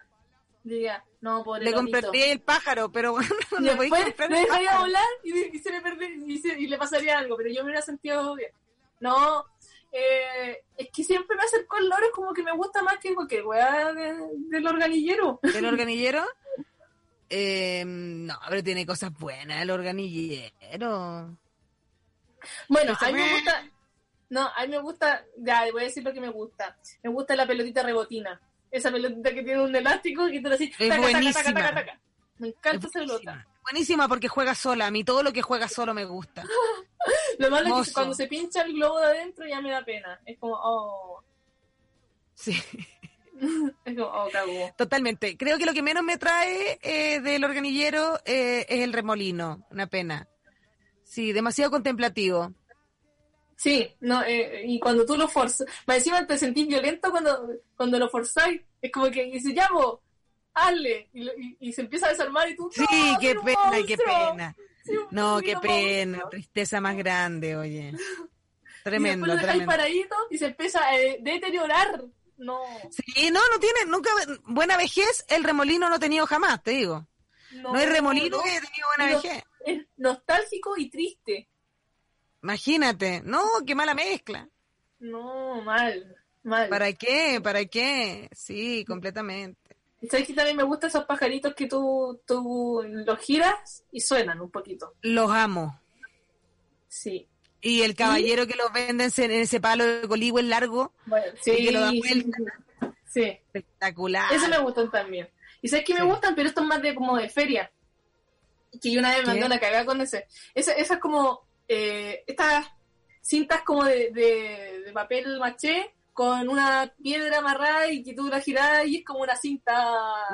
Diría, no, pobre Le compraría el pájaro, pero bueno, no le después comprar me dejaría volar y, y se me perdería, y, se- y le pasaría algo, pero yo me hubiera sentido bien. No, eh, es que siempre me acerco al loro, es como que me gusta más que cualquier weá de- del organillero. ¿El organillero? Eh, no, pero tiene cosas buenas el organillero. Bueno, a mí me gusta, no, a mí me gusta, ya, voy a decir lo que me gusta. Me gusta la pelotita rebotina. Esa pelotita que tiene un elástico y tú le Es taca, taca, taca, buenísima. taca, taca. Me encanta Es esa pelota. buenísima. Buenísima porque juega sola. A mí todo lo que juega solo me gusta. Lo malo es que cuando se pincha el globo de adentro ya me da pena. Es como, oh, Sí, es como, oh, cagó. totalmente. Creo que lo que menos me trae eh, del organillero eh, es el remolino. Una pena. Sí, demasiado contemplativo. Sí, no, eh, y cuando tú lo forzas, más encima te sentís violento cuando, cuando lo forzáis, es como que dice, ya vos, hazle, y, y- y se empieza a desarmar y tú, Sí, "No, qué pena, qué monstruo". pena. No, qué pena. Tristeza más grande, oye. y Tremendo, dejáis tremendo. paradito y se empieza a eh, deteriorar. No, Sí, no, no tiene, nunca, buena vejez, el remolino no he tenido jamás, te digo. No, hay remolino no. que haya tenido buena No. vejez. Es nostálgico y triste. Imagínate, no, qué mala mezcla. No, mal, mal. ¿Para qué? ¿Para qué? Sí, completamente. ¿Sabes que también me gustan esos pajaritos que tú, tú los giras y suenan un poquito? Los amo. Sí. Y el caballero que los venden en ese palo de coligüe largo, Bueno, sí, Y que lo da vuelta. sí. espectacular. Eso me gustan también. Y sabes que me gustan, pero esto es más de como de feria. Que yo una vez me mandó la cagada con ese. Esa, esa es como eh, estas cintas como de, de, de papel maché con una piedra amarrada y que tú la girás y es como una cinta.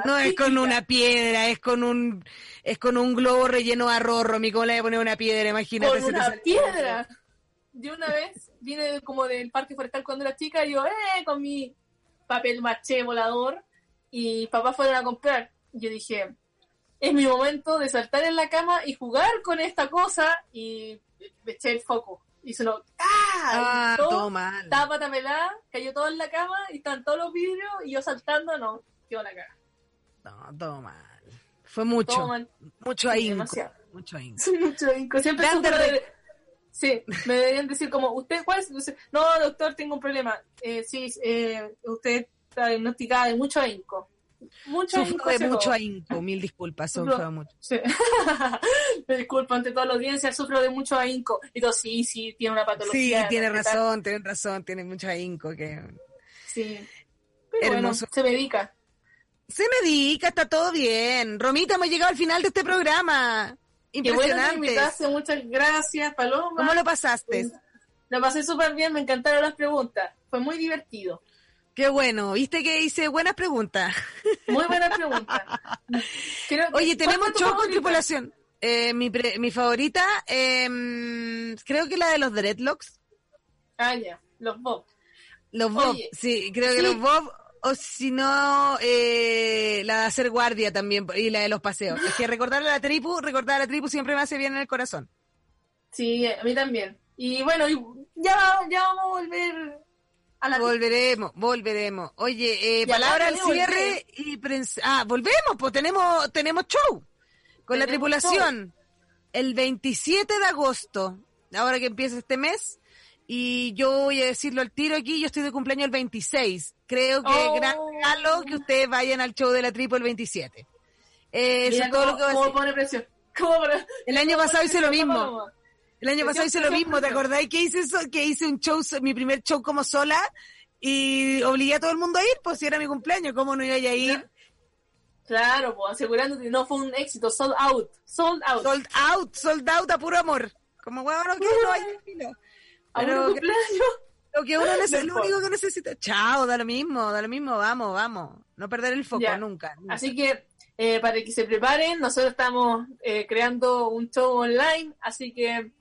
No es con una piedra, es con un es con un globo relleno de arroz, Romy. ¿Cómo le voy a poner una piedra? Imagínate. con una piedra. Yo una vez vine como del parque forestal cuando era chica y yo, eh, con mi papel maché volador y papá fueron a comprar. Yo dije, es mi momento de saltar en la cama y jugar con esta cosa y me eché el foco. Y sonó, ¡ah! Ah, Y todo, todo mal. Estaba pata pelada, cayó todo en la cama y estaban todos los vidrios y yo saltando, no, quedó la cara. No, todo mal. Fue mucho, Todo mal. mucho Sí, ahínco. demasiado. Mucho ahínco. Soy mucho inco. Siempre Sí, me deberían decir como, ¿usted cuál es? No, doctor, tengo un problema. Eh, sí, eh, usted está diagnosticada de mucho ahínco. Mucho Sufro de mucho ahínco, mil disculpas, Sufro. de mucho. Sí. Me disculpo ante toda la audiencia, sufro de mucho ahínco. Y todo, sí, sí, tiene una Sí, patología. tiene ¿qué tal? razón, tiene razón, tiene mucho ahínco que... Sí. Pero Hermoso. bueno, se medica. Se medica, está todo bien. Romita, hemos llegado al final de este programa. Bueno Impresionante. muchas gracias, Paloma. ¿Cómo lo pasaste? Lo pasé súper bien, me encantaron las preguntas. Fue muy divertido. Qué bueno, viste que hice buenas preguntas. Muy buena pregunta. Creo que- Oye, tenemos ¿cuál fue tu show con tripulación. Eh, mi, pre- mi favorita, em, creo que la de los dreadlocks. Ah, ya, los Bob. Los Bob, Oye, sí, creo que los Bob, o si no, eh, la de hacer guardia también, y la de los paseos. Es que recordar a la tribu, recordar a la tribu siempre me hace bien en el corazón. Sí, a mí también. Y bueno, ya, ya vamos a volver a la... Volveremos, volveremos. Oye, eh, palabra al cierre y prens- Ah, volvemos, pues tenemos, tenemos show con la tripulación el 27 de agosto, ahora que empieza este mes. Y yo voy a decirlo al tiro aquí, yo estoy de cumpleaños el 26. Creo que Oh. gran regalo que ustedes vayan al show de la tripu el 27. Eh, eso Mira es todo lo que voy a cómo decir. pone presión. ¿Cómo pone- El año cómo pasado hice lo mismo. El año pasado hice lo mismo, ¿te acordáis que hice eso? Que hice un show, mi primer show como sola y obligué a todo el mundo a ir, pues si era mi cumpleaños, ¿cómo no iba a ir? Claro, pues asegurándote, no fue un éxito, sold out, sold out. Sold out, sold out a puro amor. Como huevo, no, que no hay filo. Pero lo que uno necesita, lo único que necesita. Chao, da lo mismo, da lo mismo, vamos, vamos. No perder el foco nunca. nunca. Así que eh, para que se preparen, nosotros estamos eh, creando un show online, así que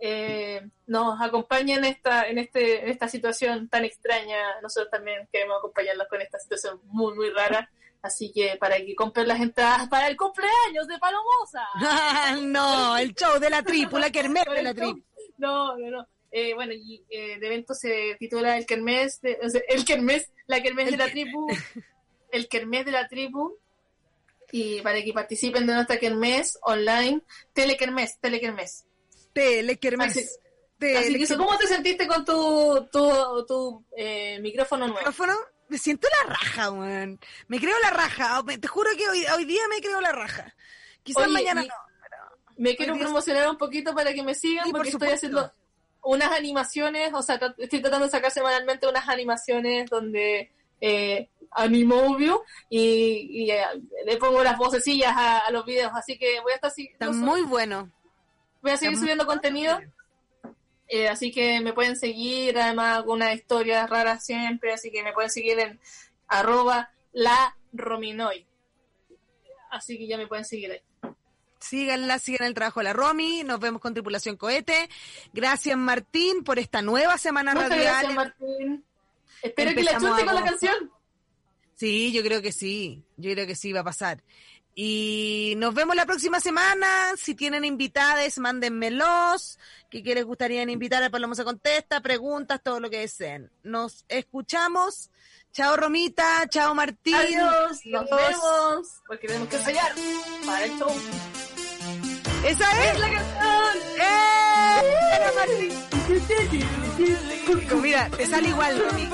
eh, nos acompañen en esta, en este, en esta situación tan extraña. Nosotros también queremos acompañarlos con esta situación muy, muy rara. Así que para que compren las entradas para el cumpleaños de Palomosa. no, el show de la tripu, la kermés de la tripu. No, no, no. Eh, bueno, y eh, el evento se titula El Kermés, de- o sea, el Kermés, la Kermés de la tribu, el Kermés de la tribu, y para que participen de nuestra Kermés online, Telekermés, Telekermés. Tele kermés. Así- Tele Así que eso, ¿cómo te sentiste con tu, tu, tu eh, micrófono nuevo? micrófono, me siento la raja, weón. Me creo la raja. Me- Te juro que hoy, hoy día me creo la raja. Quizás Oye, mañana no. Me quiero promocionar un poquito para que me sigan Sí, por porque estoy haciendo unas animaciones, o sea, estoy tratando de sacar semanalmente unas animaciones donde eh, animo obvio y, y, eh, le pongo las vocecillas a, a los videos, así que voy a estar si- Está muy bueno. Voy a seguir subiendo contenido. Eh, así que me pueden seguir, además algunas historias raras siempre, así que me pueden seguir en arroba la rominoy. Así que ya me pueden seguir ahí. Síganla, sigan el trabajo de la Romy. Nos vemos con Tripulación Cohete. Gracias, Martín, por esta nueva semana Muchas radial. gracias, Martín. Espero que la chute con la canción. Sí, yo creo que sí. Yo creo que sí va a pasar. Y nos vemos la próxima semana. Si tienen invitadas, mándenmelos. ¿Qué que les gustaría invitar a Paloma se contesta? Preguntas, todo lo que deseen. Nos escuchamos. Chao, Romita. Chao, Martín. Adiós, nos vemos. Porque tenemos que ensayar para el show. Esa es la canción. ¡Eh! Mira, te sale igual, Romy.